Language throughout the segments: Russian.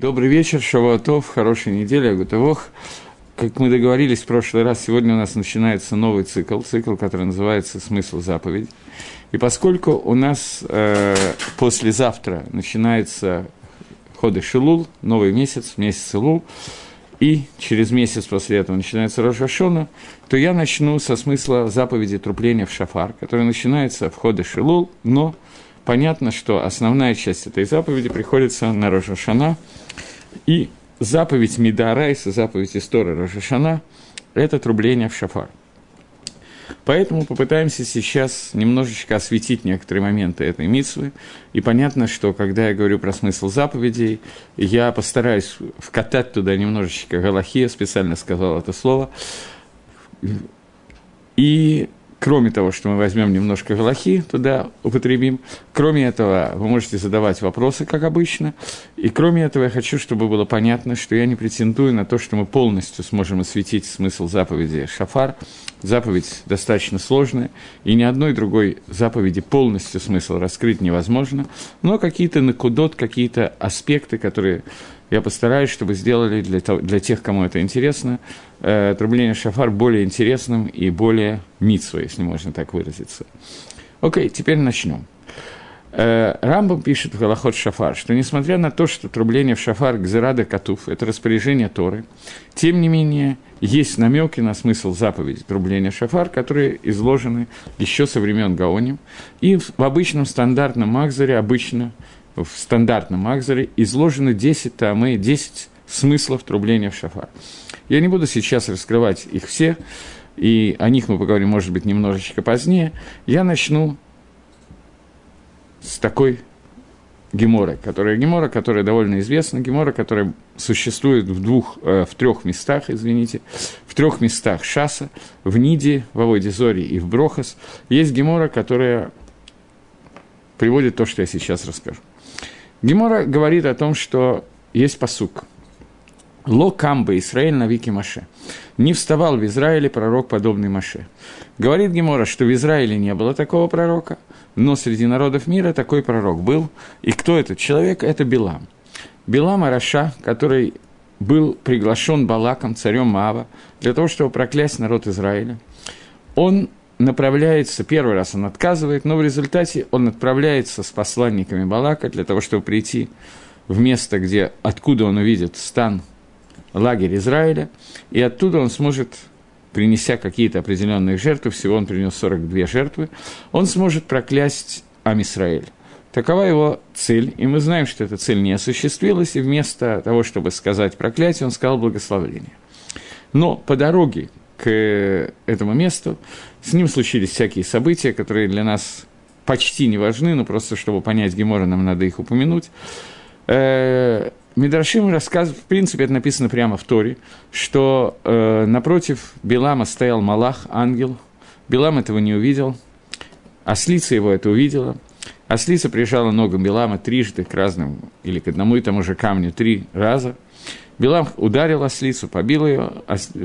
Добрый вечер, Шавуатов, хорошей недели, Агутовох. Как мы договорились в прошлый раз, сегодня у нас начинается новый цикл, цикл, который называется «Смысл заповедей». И поскольку у нас э, послезавтра начинается ходы Шилул, новый месяц, месяц Илул, и через месяц после этого начинается Рожашона, то я начну со смысла заповеди трупления в шафар, который начинается в ходы Шилул, но понятно, что основная часть этой заповеди приходится на Рожашана, и заповедь Мидарайса, заповедь Истории Рожашана – это трубление в шафар. Поэтому попытаемся сейчас немножечко осветить некоторые моменты этой митсвы. И понятно, что когда я говорю про смысл заповедей, я постараюсь вкатать туда немножечко галахи, я специально сказал это слово. И кроме того, что мы возьмем немножко галахи, туда употребим, кроме этого вы можете задавать вопросы, как обычно, и кроме этого я хочу, чтобы было понятно, что я не претендую на то, что мы полностью сможем осветить смысл заповеди Шафар. Заповедь достаточно сложная, и ни одной другой заповеди полностью смысл раскрыть невозможно, но какие-то накудот, какие-то аспекты, которые я постараюсь, чтобы сделали для, того, для тех, кому это интересно, э, трубление шафар более интересным и более митсво, если можно так выразиться. Окей, теперь начнем. Э, Рамбам пишет в Галахот Шафар, что несмотря на то, что трубление в шафар Гзерада Катуф – это распоряжение Торы, тем не менее есть намеки на смысл заповеди трубления шафар, которые изложены еще со времен Гаоним. И в обычном стандартном Макзаре обычно – в стандартном Акзаре изложены 10 тамы, 10 смыслов трубления в шафар. Я не буду сейчас раскрывать их все, и о них мы поговорим, может быть, немножечко позднее. Я начну с такой Гемора, которая Гемора, которая довольно известна, Гемора, которая существует в двух, э, в трех местах, извините, в трех местах Шаса, в Ниде, в Аводе и в Брохас. Есть Гемора, которая приводит то, что я сейчас расскажу. Гемора говорит о том, что есть посук. Ло камба Израиль на вики Маше. Не вставал в Израиле пророк, подобный Маше. Говорит Гемора, что в Израиле не было такого пророка, но среди народов мира такой пророк был. И кто этот человек? Это Билам. Билам Араша, который был приглашен Балаком, царем Маава, для того, чтобы проклясть народ Израиля. Он направляется, первый раз он отказывает, но в результате он отправляется с посланниками Балака для того, чтобы прийти в место, где, откуда он увидит стан, лагерь Израиля, и оттуда он сможет, принеся какие-то определенные жертвы, всего он принес 42 жертвы, он сможет проклясть Амисраэль. Такова его цель, и мы знаем, что эта цель не осуществилась, и вместо того, чтобы сказать проклятие, он сказал благословение. Но по дороге к этому месту. С ним случились всякие события, которые для нас почти не важны, но просто чтобы понять Гемора, нам надо их упомянуть. Э, Мидрашим рассказывает, в принципе, это написано прямо в Торе, что э, напротив Билама стоял Малах, ангел. Билам этого не увидел, ослица его это увидела. Ослица прижала ногам Билама трижды к разным, или к одному и тому же камню три раза – Билам ударил ослицу, побил ее,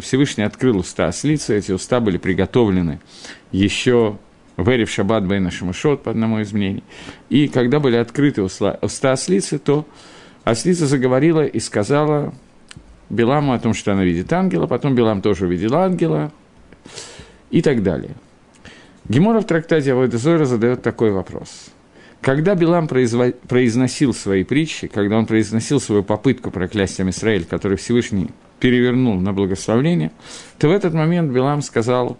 Всевышний открыл уста ослицы, эти уста были приготовлены еще в Эре в Шаббат Бейна Шамашот, по одному из мнений. И когда были открыты уста, уста ослицы, то ослица заговорила и сказала Биламу о том, что она видит ангела, потом Билам тоже увидел ангела и так далее. Гемора в трактате Авойдезора задает такой вопрос – когда Билам произносил свои притчи, когда он произносил свою попытку проклясть Израиль, который Всевышний перевернул на благословление, то в этот момент Билам сказал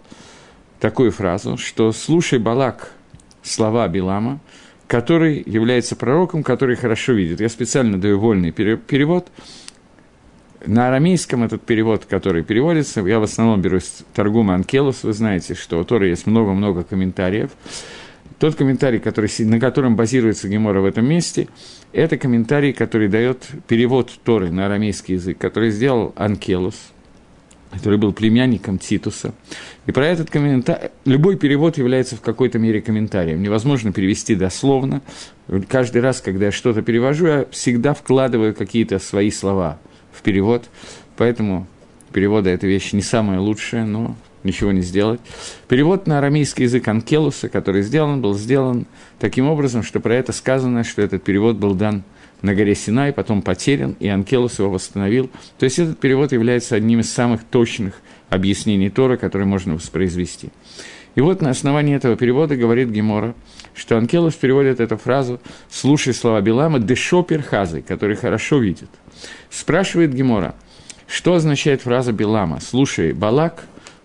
такую фразу, что «слушай, Балак, слова Билама, который является пророком, который хорошо видит». Я специально даю вольный перевод. На арамейском этот перевод, который переводится, я в основном беру из Торгума Анкелус, вы знаете, что у Торы есть много-много комментариев, тот комментарий, который, на котором базируется Гемора в этом месте, это комментарий, который дает перевод Торы на арамейский язык, который сделал Анкелус, который был племянником Титуса. И про этот комментарий... Любой перевод является в какой-то мере комментарием. Невозможно перевести дословно. Каждый раз, когда я что-то перевожу, я всегда вкладываю какие-то свои слова в перевод. Поэтому перевода эта вещь не самая лучшая, но ничего не сделать. Перевод на арамейский язык Анкелуса, который сделан, был сделан таким образом, что про это сказано, что этот перевод был дан на горе Синай, потом потерян, и Анкелус его восстановил. То есть этот перевод является одним из самых точных объяснений Тора, которые можно воспроизвести. И вот на основании этого перевода говорит Гемора, что Анкелус переводит эту фразу «слушай слова Билама дешопер хазы», который хорошо видит. Спрашивает Гемора, что означает фраза Билама «слушай Балак»,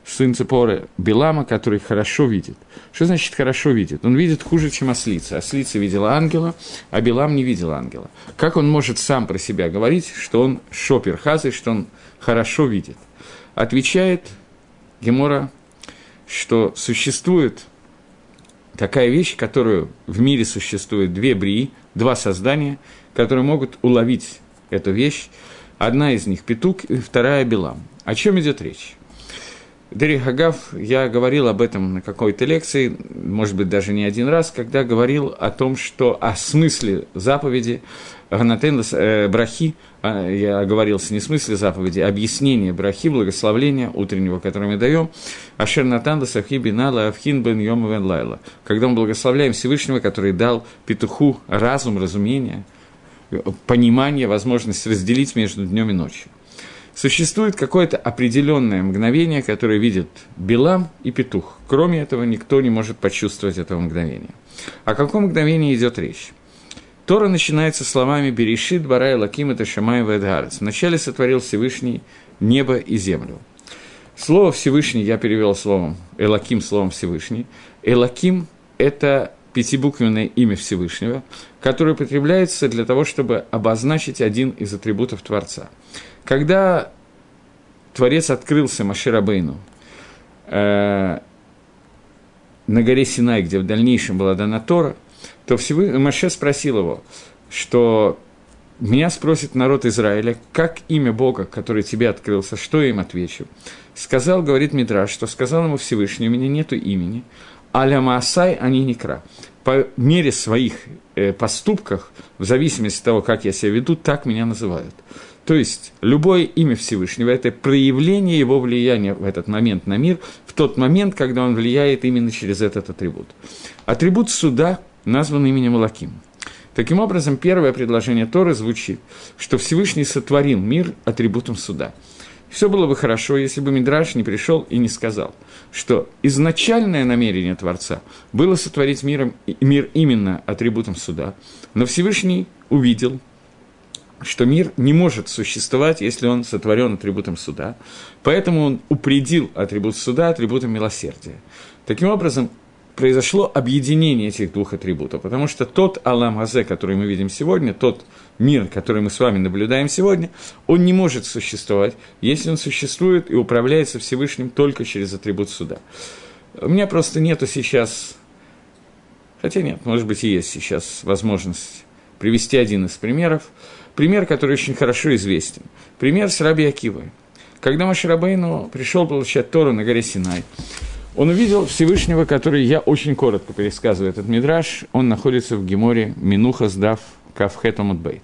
сын Цепоры Билама, который хорошо видит. Что значит хорошо видит? Он видит хуже, чем ослица. Ослица видела ангела, а Билам не видел ангела. Как он может сам про себя говорить, что он шопер хазы, что он хорошо видит? Отвечает Гемора, что существует такая вещь, которую в мире существует две брии, два создания, которые могут уловить эту вещь. Одна из них – петук, вторая – белам. О чем идет речь? Дери Хагав, я говорил об этом на какой-то лекции, может быть, даже не один раз, когда говорил о том, что о смысле заповеди Ганатен э, Брахи, а, я оговорился не смысле заповеди, а объяснение Брахи, благословления утреннего, которое мы даем, Ашер Натан Сахи Бинала Авхин Бен Йом Вен Лайла, когда мы благословляем Всевышнего, который дал петуху разум, разумение, понимание, возможность разделить между днем и ночью существует какое-то определенное мгновение, которое видит Билам и Петух. Кроме этого, никто не может почувствовать этого мгновения. О каком мгновении идет речь? Тора начинается словами «Берешит барай лаким это шамай вэдгарец». Вначале сотворил Всевышний небо и землю. Слово «Всевышний» я перевел словом «Элаким» словом «Всевышний». «Элаким» – это пятибуквенное имя Всевышнего, которое употребляется для того, чтобы обозначить один из атрибутов Творца – когда Творец открылся Маширабейну э, на горе Синай, где в дальнейшем была дана Тора, то Всевы... Маше спросил его, что меня спросит народ Израиля, как имя Бога, который тебе открылся, что я им отвечу. Сказал, говорит Мидраш, что сказал ему Всевышний, у меня нету имени, аля Маасай, не кра. По мере своих э, поступках, в зависимости от того, как я себя веду, так меня называют. То есть любое имя Всевышнего – это проявление его влияния в этот момент на мир, в тот момент, когда он влияет именно через этот атрибут. Атрибут суда назван именем Лаким. Таким образом, первое предложение Торы звучит, что Всевышний сотворил мир атрибутом суда. Все было бы хорошо, если бы Мидраш не пришел и не сказал, что изначальное намерение Творца было сотворить миром, мир именно атрибутом суда, но Всевышний увидел, что мир не может существовать, если он сотворен атрибутом суда. Поэтому он упредил атрибут суда атрибутом милосердия. Таким образом, произошло объединение этих двух атрибутов, потому что тот Алам Азе, который мы видим сегодня, тот мир, который мы с вами наблюдаем сегодня, он не может существовать, если он существует и управляется Всевышним только через атрибут суда. У меня просто нету сейчас, хотя нет, может быть, и есть сейчас возможность привести один из примеров – Пример, который очень хорошо известен. Пример с Раби Акивой. Когда Маширабейну пришел получать Тору на горе Синай, он увидел Всевышнего, который, я очень коротко пересказываю этот мидраж, он находится в Геморе Минуха сдав Кавхетом Бейт.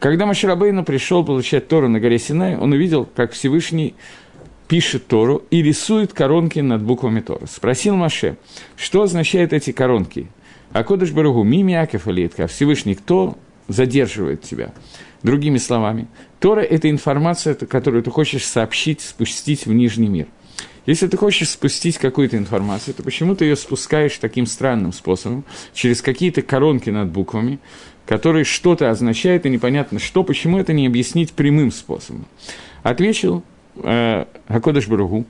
Когда Маширабейну пришел получать Тору на горе Синай, он увидел, как Всевышний пишет Тору и рисует коронки над буквами Торы. Спросил Маше, что означают эти коронки? А Кодыш Баругу, Мими Акеф Всевышний кто задерживает тебя. Другими словами, Тора – это информация, которую ты хочешь сообщить, спустить в нижний мир. Если ты хочешь спустить какую-то информацию, то почему ты ее спускаешь таким странным способом, через какие-то коронки над буквами, которые что-то означают и непонятно что, почему это не объяснить прямым способом? Ответил э, Акодыш Баругу,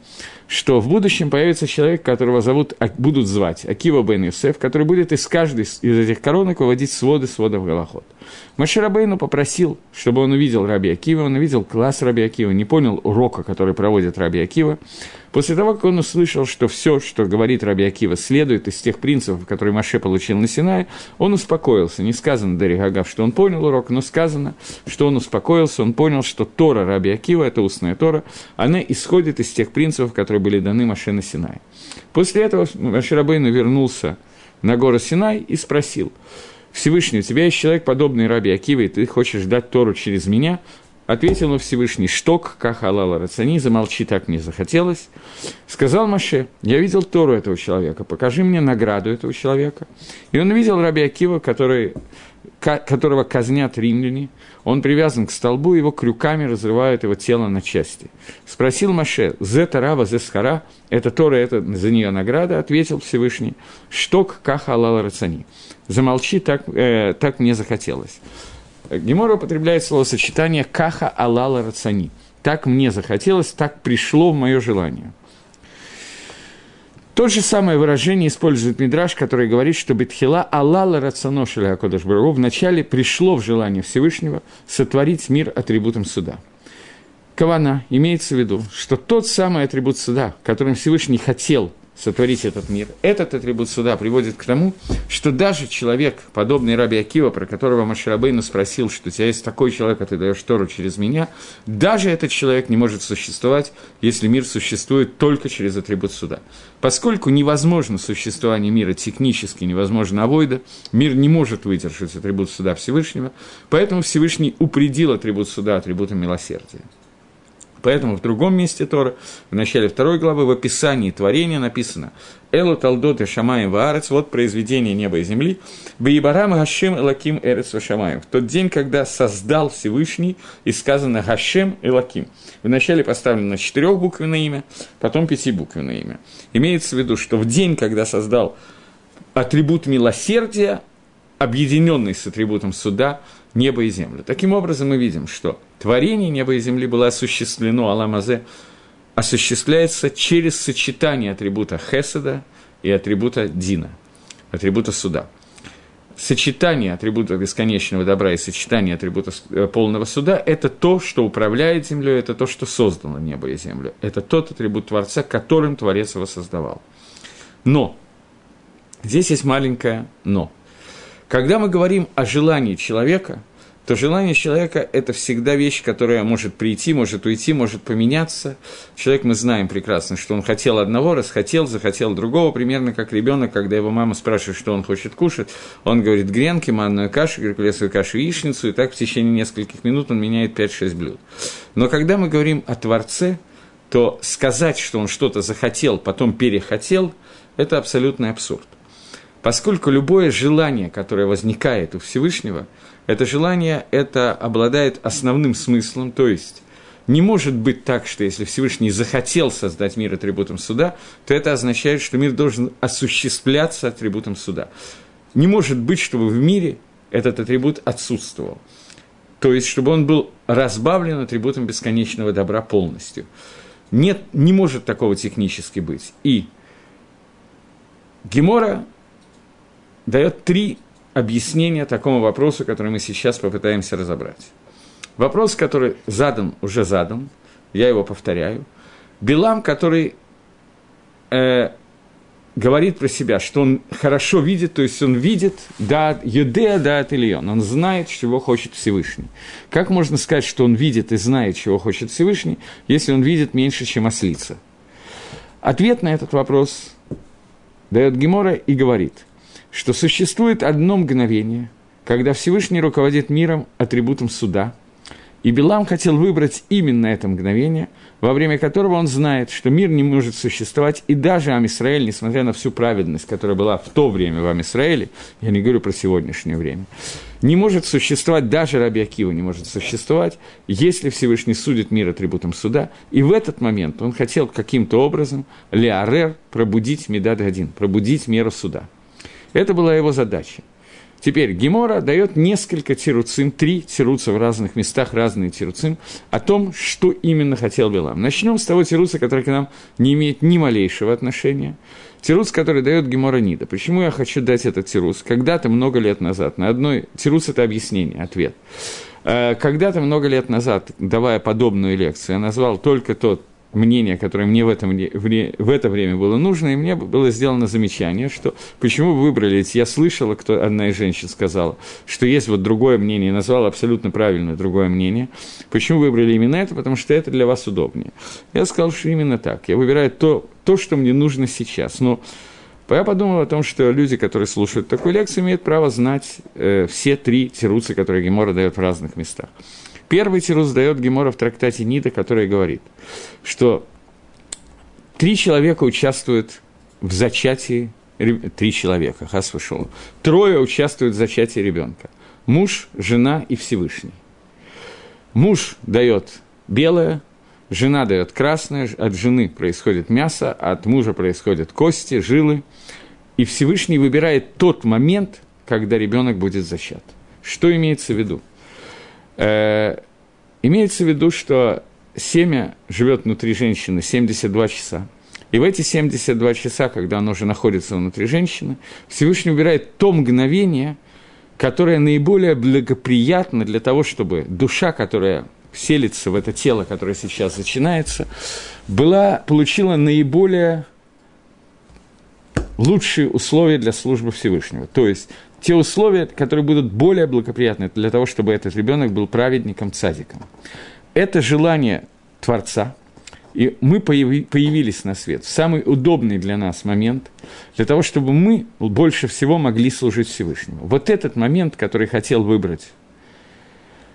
что в будущем появится человек, которого зовут, будут звать Акива Бен Юсеф, который будет из каждой из этих коронок выводить своды сводов Голоход. Маширабейну попросил, чтобы он увидел Раби Акива, он увидел класс Раби Акива, не понял урока, который проводит Раби Акива. После того, как он услышал, что все, что говорит Раби Акива, следует из тех принципов, которые Маше получил на Синае, он успокоился. Не сказано Дери Гагав, что он понял урок, но сказано, что он успокоился, он понял, что Тора Раби Акива, это устная Тора, она исходит из тех принципов, которые были даны Маше на Синае. После этого Маширабейну вернулся на гору Синай и спросил – Всевышний, у тебя есть человек, подобный Раби Акиве, и ты хочешь дать Тору через меня? Ответил ему Всевышний, шток, как халала рацани, замолчи, так мне захотелось. Сказал Маше, я видел Тору этого человека, покажи мне награду этого человека. И он видел Раби Акива, который которого казнят римляне, он привязан к столбу, его крюками разрывают его тело на части. Спросил Маше, «Зе Тарава, зе Схара, это Тора, это за нее награда?» Ответил Всевышний, «Шток каха алала рацани». Замолчи, так, э, так мне захотелось. Гемора употребляет словосочетание «каха алала рацани». Так мне захотелось, так пришло в мое желание. То же самое выражение использует Мидраш, который говорит, что Бетхила Аллала Рацаношеля Барагу вначале пришло в желание Всевышнего сотворить мир атрибутом суда. Кавана имеется в виду, что тот самый атрибут суда, которым Всевышний хотел сотворить этот мир. Этот атрибут суда приводит к тому, что даже человек, подобный Раби Акива, про которого Маширабейну спросил, что у тебя есть такой человек, а ты даешь Тору через меня, даже этот человек не может существовать, если мир существует только через атрибут суда. Поскольку невозможно существование мира технически, невозможно авойда, мир не может выдержать атрибут суда Всевышнего, поэтому Всевышний упредил атрибут суда атрибутом милосердия. Поэтому в другом месте Тора, в начале второй главы, в описании творения написано «Элу талдот и шамаем ваарец» – вот произведение неба и земли, «Баибарам гашем элаким эрец шамаем» – в тот день, когда создал Всевышний, и сказано «Гашем элаким». Вначале поставлено четырехбуквенное имя, потом пятибуквенное имя. Имеется в виду, что в день, когда создал атрибут милосердия, объединенный с атрибутом суда – небо и землю. Таким образом, мы видим, что творение неба и земли было осуществлено, Аламазе, осуществляется через сочетание атрибута Хеседа и атрибута Дина, атрибута суда. Сочетание атрибута бесконечного добра и сочетание атрибута э, полного суда – это то, что управляет землей, это то, что создало небо и землю. Это тот атрибут Творца, которым Творец его создавал. Но, здесь есть маленькое «но». Когда мы говорим о желании человека, то желание человека – это всегда вещь, которая может прийти, может уйти, может поменяться. Человек, мы знаем прекрасно, что он хотел одного, расхотел, захотел другого, примерно как ребенок, когда его мама спрашивает, что он хочет кушать, он говорит гренки, манную кашу, геркулесовую кашу, яичницу, и так в течение нескольких минут он меняет 5-6 блюд. Но когда мы говорим о Творце, то сказать, что он что-то захотел, потом перехотел – это абсолютный абсурд. Поскольку любое желание, которое возникает у Всевышнего, это желание это обладает основным смыслом, то есть не может быть так, что если Всевышний захотел создать мир атрибутом суда, то это означает, что мир должен осуществляться атрибутом суда. Не может быть, чтобы в мире этот атрибут отсутствовал. То есть, чтобы он был разбавлен атрибутом бесконечного добра полностью. Нет, не может такого технически быть. И Гемора дает три объяснения такому вопросу, который мы сейчас попытаемся разобрать. Вопрос, который задан, уже задан, я его повторяю. Билам, который э, говорит про себя, что он хорошо видит, то есть он видит, да, Юдея, да, Ильон, он знает, чего хочет Всевышний. Как можно сказать, что он видит и знает, чего хочет Всевышний, если он видит меньше, чем ослица? Ответ на этот вопрос дает Гемора и говорит – что существует одно мгновение, когда Всевышний руководит миром атрибутом суда, и Билам хотел выбрать именно это мгновение, во время которого он знает, что мир не может существовать, и даже Амисраэль, несмотря на всю праведность, которая была в то время в Амисраэле, я не говорю про сегодняшнее время, не может существовать, даже Раби Акива не может существовать, если Всевышний судит мир атрибутом суда. И в этот момент он хотел каким-то образом, Леарер, пробудить Медад Гадин, пробудить меру суда – это была его задача. Теперь Гемора дает несколько тируцим, три тируца в разных местах, разные тируцим, о том, что именно хотел Билам. Начнем с того тируца, который к нам не имеет ни малейшего отношения. Тируц, который дает Гемора Нида. Почему я хочу дать этот тируц? Когда-то, много лет назад, на одной... Тируц – это объяснение, ответ. Э, когда-то, много лет назад, давая подобную лекцию, я назвал только тот мнение, которое мне в, этом, в это время было нужно, и мне было сделано замечание, что почему вы выбрали, я слышала, кто одна из женщин сказала, что есть вот другое мнение, назвала абсолютно правильное другое мнение, почему выбрали именно это, потому что это для вас удобнее. Я сказал, что именно так, я выбираю то, то что мне нужно сейчас, но я подумал о том, что люди, которые слушают такую лекцию, имеют право знать э, все три тируцы, которые Гемора дает в разных местах. Первый тирус дает Гемора в трактате Нида, который говорит, что три человека участвуют в зачатии, три человека, хас вышел, трое участвуют в зачатии ребенка. Муж, жена и Всевышний. Муж дает белое, жена дает красное, от жены происходит мясо, от мужа происходят кости, жилы. И Всевышний выбирает тот момент, когда ребенок будет зачат. Что имеется в виду? Э, имеется в виду, что семя живет внутри женщины 72 часа. И в эти 72 часа, когда оно уже находится внутри женщины, Всевышний выбирает то мгновение, которое наиболее благоприятно для того, чтобы душа, которая селится в это тело, которое сейчас начинается, была, получила наиболее лучшие условия для службы Всевышнего. То есть те условия, которые будут более благоприятны для того, чтобы этот ребенок был праведником, цадиком. Это желание Творца, и мы появились на свет в самый удобный для нас момент, для того, чтобы мы больше всего могли служить Всевышнему. Вот этот момент, который хотел выбрать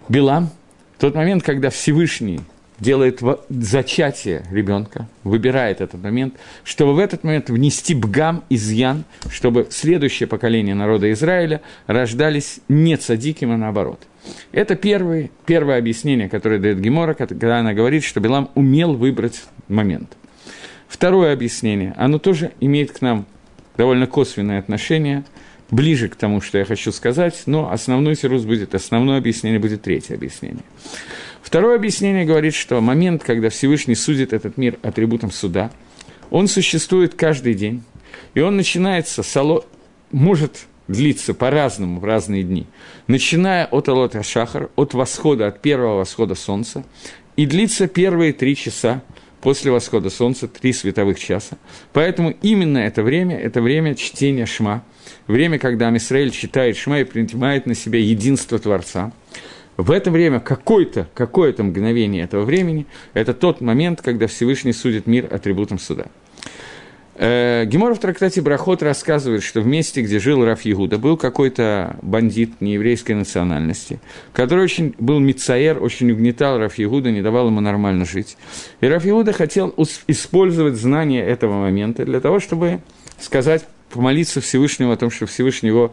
Билам, тот момент, когда Всевышний делает зачатие ребенка, выбирает этот момент, чтобы в этот момент внести бгам, изъян, чтобы следующее поколение народа Израиля рождались не цадиким, а наоборот. Это первый, первое объяснение, которое дает Гемора, когда она говорит, что Билам умел выбрать момент. Второе объяснение, оно тоже имеет к нам довольно косвенное отношение, ближе к тому, что я хочу сказать, но основной сирус будет, основное объяснение будет третье объяснение. Второе объяснение говорит, что момент, когда Всевышний судит этот мир атрибутом суда, он существует каждый день, и он начинается, сало, может длиться по-разному в разные дни, начиная от Алота Шахар, от восхода, от первого восхода солнца, и длится первые три часа после восхода солнца, три световых часа. Поэтому именно это время, это время чтения Шма, время, когда Амисраэль читает Шма и принимает на себя единство Творца – в это время какое-то какое мгновение этого времени – это тот момент, когда Всевышний судит мир атрибутом суда. Э, Гемор в трактате Брахот рассказывает, что в месте, где жил Раф Ягуда, был какой-то бандит нееврейской национальности, который очень был мицаер, очень угнетал Раф Ягуда, не давал ему нормально жить. И Раф Ягуда хотел использовать знание этого момента для того, чтобы сказать, помолиться Всевышнему о том, что Всевышний его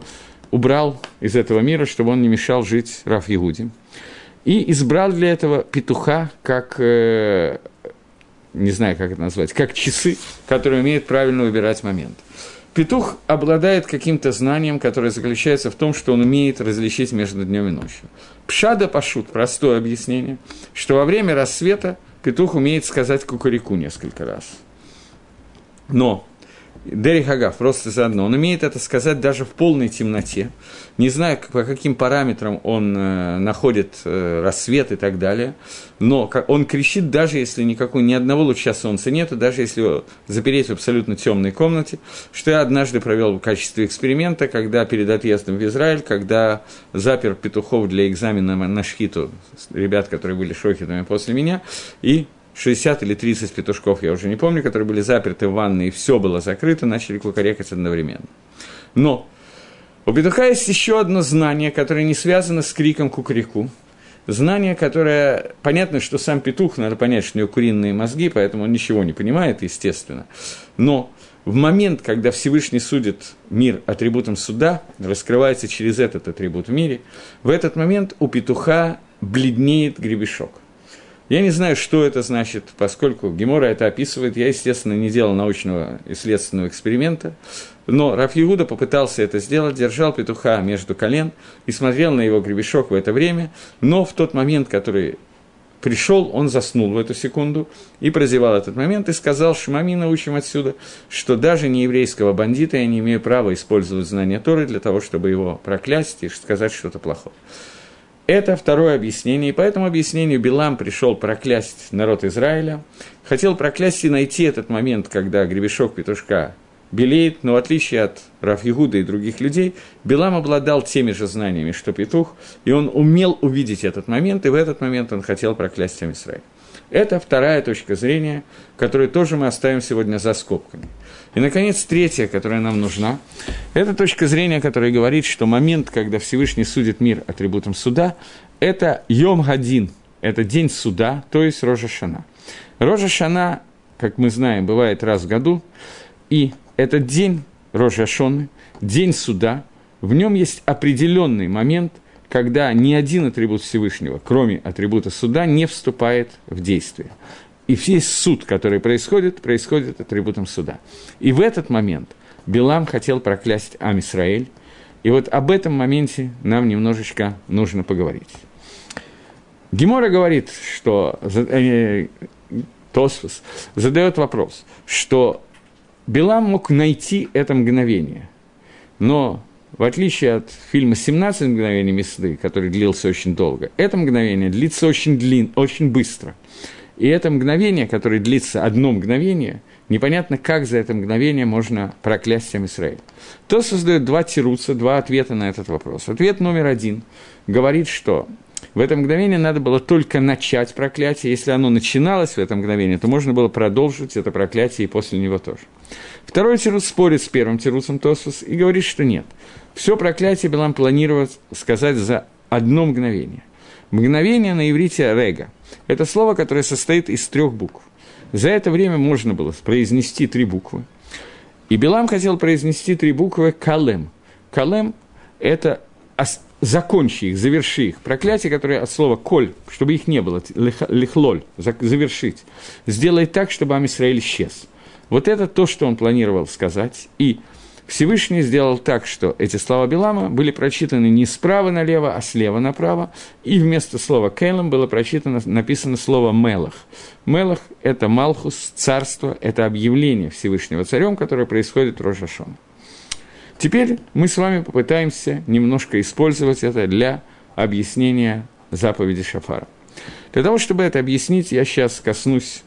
убрал из этого мира, чтобы он не мешал жить Раф Ягуде. И избрал для этого петуха как, э, не знаю, как это назвать, как часы, которые умеют правильно выбирать момент. Петух обладает каким-то знанием, которое заключается в том, что он умеет различить между днем и ночью. Пшада пашут, простое объяснение, что во время рассвета петух умеет сказать кукурику несколько раз. Но Дерри Хагав, просто заодно. Он умеет это сказать даже в полной темноте. Не знаю, по каким параметрам он э, находит э, рассвет и так далее. Но он кричит, даже если никакой, ни одного луча солнца нету, даже если его запереть в абсолютно темной комнате, что я однажды провел в качестве эксперимента, когда перед отъездом в Израиль, когда запер петухов для экзамена на шхиту, ребят, которые были шохитами после меня, и 60 или 30 петушков, я уже не помню, которые были заперты в ванной, и все было закрыто, начали кукарекать одновременно. Но у петуха есть еще одно знание, которое не связано с криком кукареку. Знание, которое... Понятно, что сам петух, надо понять, что у него куриные мозги, поэтому он ничего не понимает, естественно. Но в момент, когда Всевышний судит мир атрибутом суда, раскрывается через этот атрибут в мире, в этот момент у петуха бледнеет гребешок. Я не знаю, что это значит, поскольку Гемора это описывает. Я, естественно, не делал научного исследственного эксперимента, но Раф Иуда попытался это сделать, держал петуха между колен и смотрел на его гребешок в это время, но в тот момент, который пришел, он заснул в эту секунду и прозевал этот момент и сказал, Шмами научим отсюда, что даже не еврейского бандита я не имею права использовать знания Торы для того, чтобы его проклясть и сказать что-то плохое. Это второе объяснение, и по этому объяснению Билам пришел проклясть народ Израиля, хотел проклясть и найти этот момент, когда гребешок петушка белеет, но в отличие от Рафьегуда и других людей, Билам обладал теми же знаниями, что петух, и он умел увидеть этот момент, и в этот момент он хотел проклясть Израиль. Это вторая точка зрения, которую тоже мы оставим сегодня за скобками. И, наконец, третья, которая нам нужна, это точка зрения, которая говорит, что момент, когда Всевышний судит мир атрибутом суда, это Йом Гадин, это день суда, то есть Рожа Шана. Рожа Шана, как мы знаем, бывает раз в году, и этот день Рожа Шоны, день суда, в нем есть определенный момент, когда ни один атрибут Всевышнего, кроме атрибута суда, не вступает в действие. И весь суд, который происходит, происходит атрибутом суда. И в этот момент Билам хотел проклясть Амисраэль, и вот об этом моменте нам немножечко нужно поговорить. Гемора говорит, что э, Тосфос задает вопрос, что Билам мог найти это мгновение, но в отличие от фильма «17 мгновений Месды», который длился очень долго, это мгновение длится очень, длин, очень быстро. И это мгновение, которое длится одно мгновение, непонятно, как за это мгновение можно проклясть всем Израиль. То создает два тируца, два ответа на этот вопрос. Ответ номер один говорит, что в это мгновение надо было только начать проклятие. Если оно начиналось в это мгновение, то можно было продолжить это проклятие и после него тоже. Второй тирус спорит с первым тирусом Тосус и говорит, что нет. Все проклятие Билам планировал сказать за одно мгновение. Мгновение на иврите «рега» – это слово, которое состоит из трех букв. За это время можно было произнести три буквы. И Билам хотел произнести три буквы «калем». «Калем» – это закончи их, заверши их. Проклятие, которое от слова «коль», чтобы их не было, лихлоль, завершить. Сделай так, чтобы Амисраиль исчез. Вот это то, что он планировал сказать. И Всевышний сделал так, что эти слова Белама были прочитаны не справа налево, а слева направо, и вместо слова «келем» было прочитано, написано слово «мелах». «Мелах» – это Малхус, царство, это объявление Всевышнего царем, которое происходит в Рожашона. Теперь мы с вами попытаемся немножко использовать это для объяснения заповеди Шафара. Для того, чтобы это объяснить, я сейчас коснусь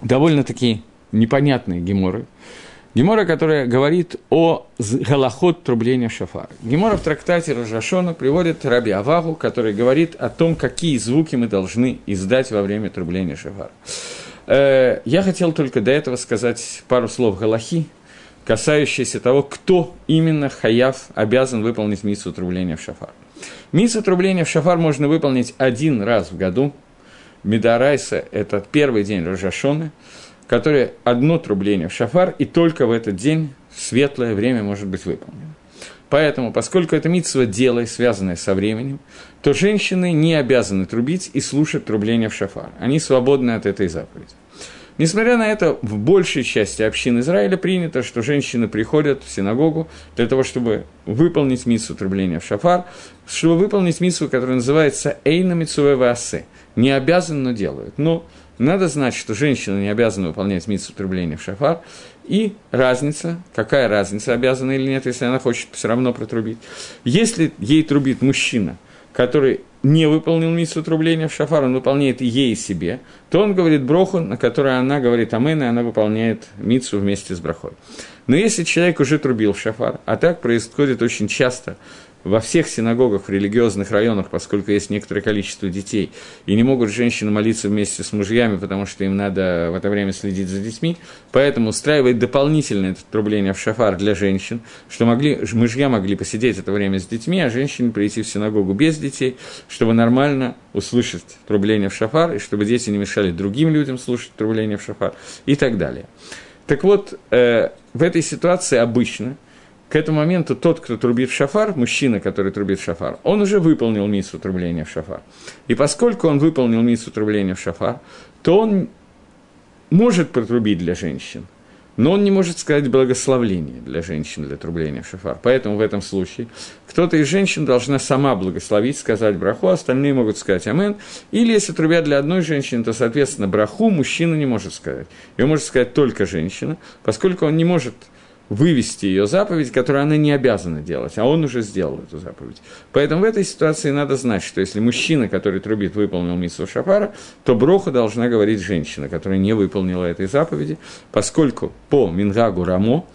довольно-таки непонятной геморы. Гемора, которая говорит о галахот трубления шафара. Гемора в трактате Рожашона приводит Раби Авагу, который говорит о том, какие звуки мы должны издать во время трубления шафара. Э, я хотел только до этого сказать пару слов галахи, касающиеся того, кто именно хаяв обязан выполнить миссу трубления в шафар. Миссу трубления в шафар можно выполнить один раз в году. Медарайса – это первый день Рожашоны, который одно трубление в шафар, и только в этот день в светлое время может быть выполнено. Поэтому, поскольку это митсва дело, связанное со временем, то женщины не обязаны трубить и слушать трубление в шафар. Они свободны от этой заповеди. Несмотря на это, в большей части общин Израиля принято, что женщины приходят в синагогу для того, чтобы выполнить миссу трубления в шафар, чтобы выполнить миссу, которая называется «Эйна Митсуэ Ваасе». Не обязан, но делают. Но надо знать, что женщина не обязана выполнять миссу трубления в шафар, и разница, какая разница, обязана или нет, если она хочет все равно протрубить. Если ей трубит мужчина, который не выполнил миссу трубления в шафар, он выполняет ей, себе, то он говорит броху, на которой она говорит амен, и она выполняет мицу вместе с брахой. Но если человек уже трубил в шафар, а так происходит очень часто во всех синагогах в религиозных районах, поскольку есть некоторое количество детей, и не могут женщины молиться вместе с мужьями, потому что им надо в это время следить за детьми, поэтому устраивает дополнительное трубление в шафар для женщин, что могли, мужья могли посидеть это время с детьми, а женщины прийти в синагогу без детей, чтобы нормально услышать трубление в шафар, и чтобы дети не мешали другим людям слушать трубление в шафар, и так далее. Так вот, э, в этой ситуации обычно – к этому моменту тот, кто трубит шафар, мужчина, который трубит шафар, он уже выполнил миссу трубления в шафар. И поскольку он выполнил миссу трубления в шафар, то он может протрубить для женщин, но он не может сказать благословление для женщин для трубления в шафар. Поэтому в этом случае кто-то из женщин должна сама благословить, сказать браху, остальные могут сказать амен. Или если трубят для одной женщины, то, соответственно, браху мужчина не может сказать. Ее может сказать только женщина, поскольку он не может вывести ее заповедь, которую она не обязана делать, а он уже сделал эту заповедь. Поэтому в этой ситуации надо знать, что если мужчина, который трубит, выполнил миссу шафара, то броху должна говорить женщина, которая не выполнила этой заповеди, поскольку по Мингагу Рамо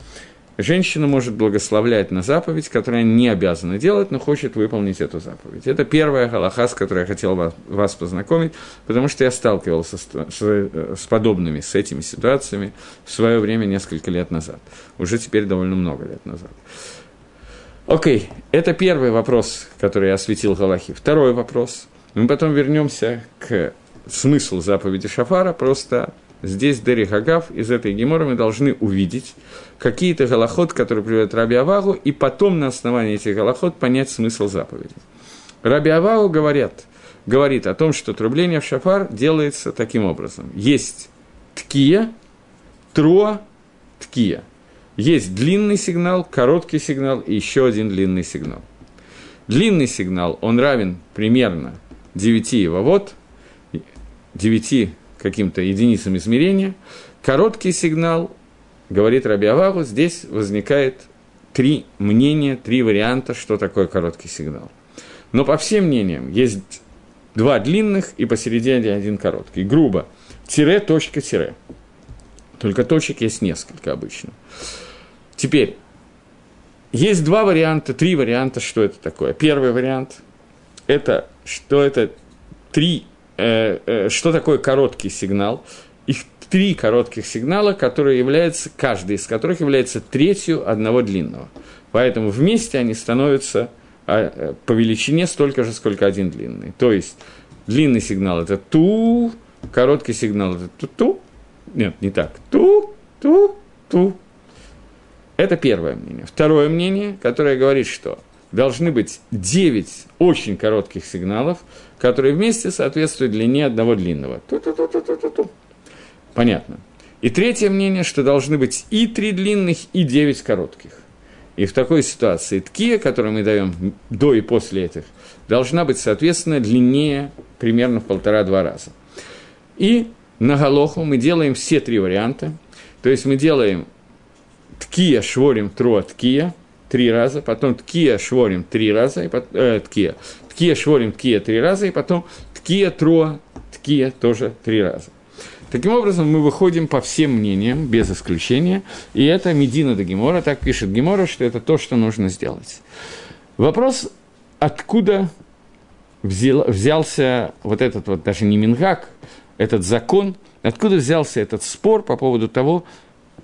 женщина может благословлять на заповедь, которую она не обязана делать, но хочет выполнить эту заповедь. Это первая галаха, с которой я хотел вас, познакомить, потому что я сталкивался с, с, с подобными, с этими ситуациями в свое время несколько лет назад. Уже теперь довольно много лет назад. Окей, okay. это первый вопрос, который я осветил Галахи. Второй вопрос. Мы потом вернемся к смыслу заповеди Шафара, просто Здесь Дери Хагав из этой гемора мы должны увидеть какие-то голоход, которые приводят Раби Авагу, и потом на основании этих голоход понять смысл заповеди. Раби Авау говорят, говорит о том, что трубление в шафар делается таким образом. Есть ткия, труа, ткия. Есть длинный сигнал, короткий сигнал и еще один длинный сигнал. Длинный сигнал, он равен примерно 9 вовод, 9 каким-то единицам измерения. Короткий сигнал, говорит Раби Авагу, здесь возникает три мнения, три варианта, что такое короткий сигнал. Но по всем мнениям есть два длинных и посередине один короткий. Грубо. Тире, точка, тире. Только точек есть несколько обычно. Теперь, есть два варианта, три варианта, что это такое. Первый вариант – это что это три, что такое короткий сигнал. Их три коротких сигнала, которые являются, каждый из которых является третью одного длинного. Поэтому вместе они становятся а, э, по величине столько же, сколько один длинный. То есть длинный сигнал – это ту, короткий сигнал – это ту-ту. Нет, не так. Ту, ту, ту. Это первое мнение. Второе мнение, которое говорит, что должны быть 9 очень коротких сигналов, которые вместе соответствуют длине одного длинного. Ту-ту-ту-ту-ту-ту. Понятно. И третье мнение, что должны быть и три длинных, и 9 коротких. И в такой ситуации ткия, которую мы даем до и после этих, должна быть, соответственно, длиннее примерно в полтора-два раза. И на Галоху мы делаем все три варианта. То есть мы делаем ткия, шворим, труа, ткия, три раза, потом ткия, шворим, три раза, и потом, э, ткия, ткия, шворим, ткия, три раза, и потом ткия, труа, ткия, тоже три раза. Таким образом, мы выходим по всем мнениям, без исключения, и это Медина до Гемора, так пишет Гемора, что это то, что нужно сделать. Вопрос, откуда взял, взялся вот этот вот, даже не Мингак, этот закон, откуда взялся этот спор по поводу того,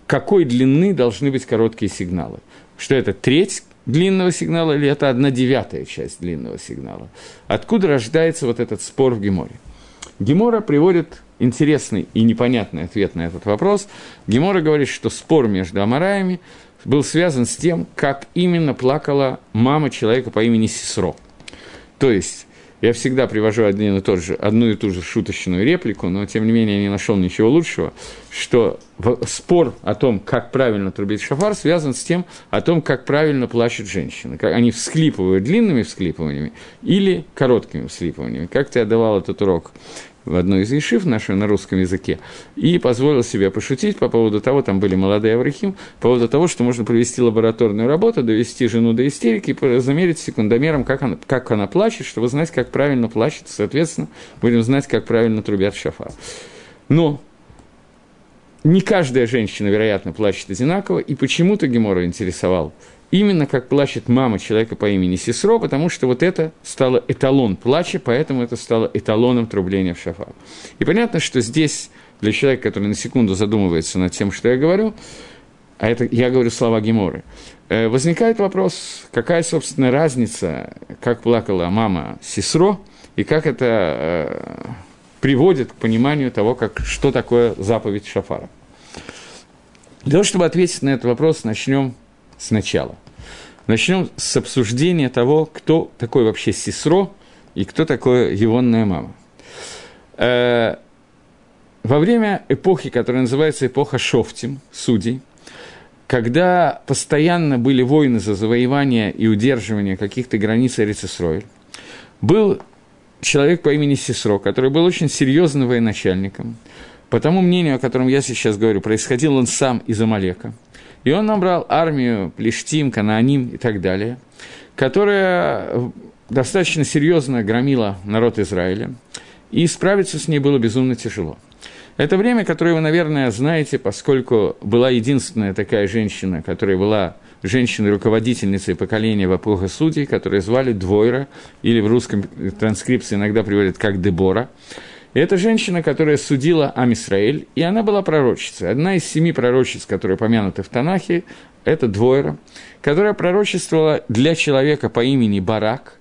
какой длины должны быть короткие сигналы. Что это треть длинного сигнала или это одна девятая часть длинного сигнала. Откуда рождается вот этот спор в Геморе? Гемора приводит интересный и непонятный ответ на этот вопрос. Гемора говорит, что спор между Амараями был связан с тем, как именно плакала мама человека по имени Сисро. То есть, я всегда привожу один и тот же, одну и ту же шуточную реплику, но тем не менее я не нашел ничего лучшего, что спор о том, как правильно трубить шафар, связан с тем, о том, как правильно плачут женщины. Как они всклипывают длинными всклипываниями или короткими всклипываниями. Как я давал этот урок в одной из ешив нашей на русском языке, и позволил себе пошутить по поводу того, там были молодые аврахим, по поводу того, что можно провести лабораторную работу, довести жену до истерики и замерить секундомером, как она, как она плачет, чтобы знать, как правильно плачет, соответственно, будем знать, как правильно трубят шафар. Но не каждая женщина, вероятно, плачет одинаково, и почему-то Гемора интересовал – именно как плачет мама человека по имени Сесро, потому что вот это стало эталон плача, поэтому это стало эталоном трубления в шафар. И понятно, что здесь для человека, который на секунду задумывается над тем, что я говорю, а это я говорю слова Геморы, э, возникает вопрос, какая, собственно, разница, как плакала мама Сесро, и как это э, приводит к пониманию того, как, что такое заповедь Шафара. Для того, чтобы ответить на этот вопрос, начнем сначала. Начнем с обсуждения того, кто такой вообще Сесро и кто такое Егонная мама. Э, во время эпохи, которая называется эпоха Шофтим, судей, когда постоянно были войны за завоевание и удерживание каких-то границ Эрицесройль, был человек по имени Сесро, который был очень серьезным военачальником. По тому мнению, о котором я сейчас говорю, происходил он сам из Амалека – и он набрал армию Плештим, Канааним и так далее, которая достаточно серьезно громила народ Израиля, и справиться с ней было безумно тяжело. Это время, которое вы, наверное, знаете, поскольку была единственная такая женщина, которая была женщиной-руководительницей поколения в эпоху судей, которую звали Двойра, или в русском транскрипции иногда приводят как Дебора. Это женщина, которая судила Амисраэль, и она была пророчицей. Одна из семи пророчиц, которые помянуты в Танахе, это Двойра, которая пророчествовала для человека по имени Барак,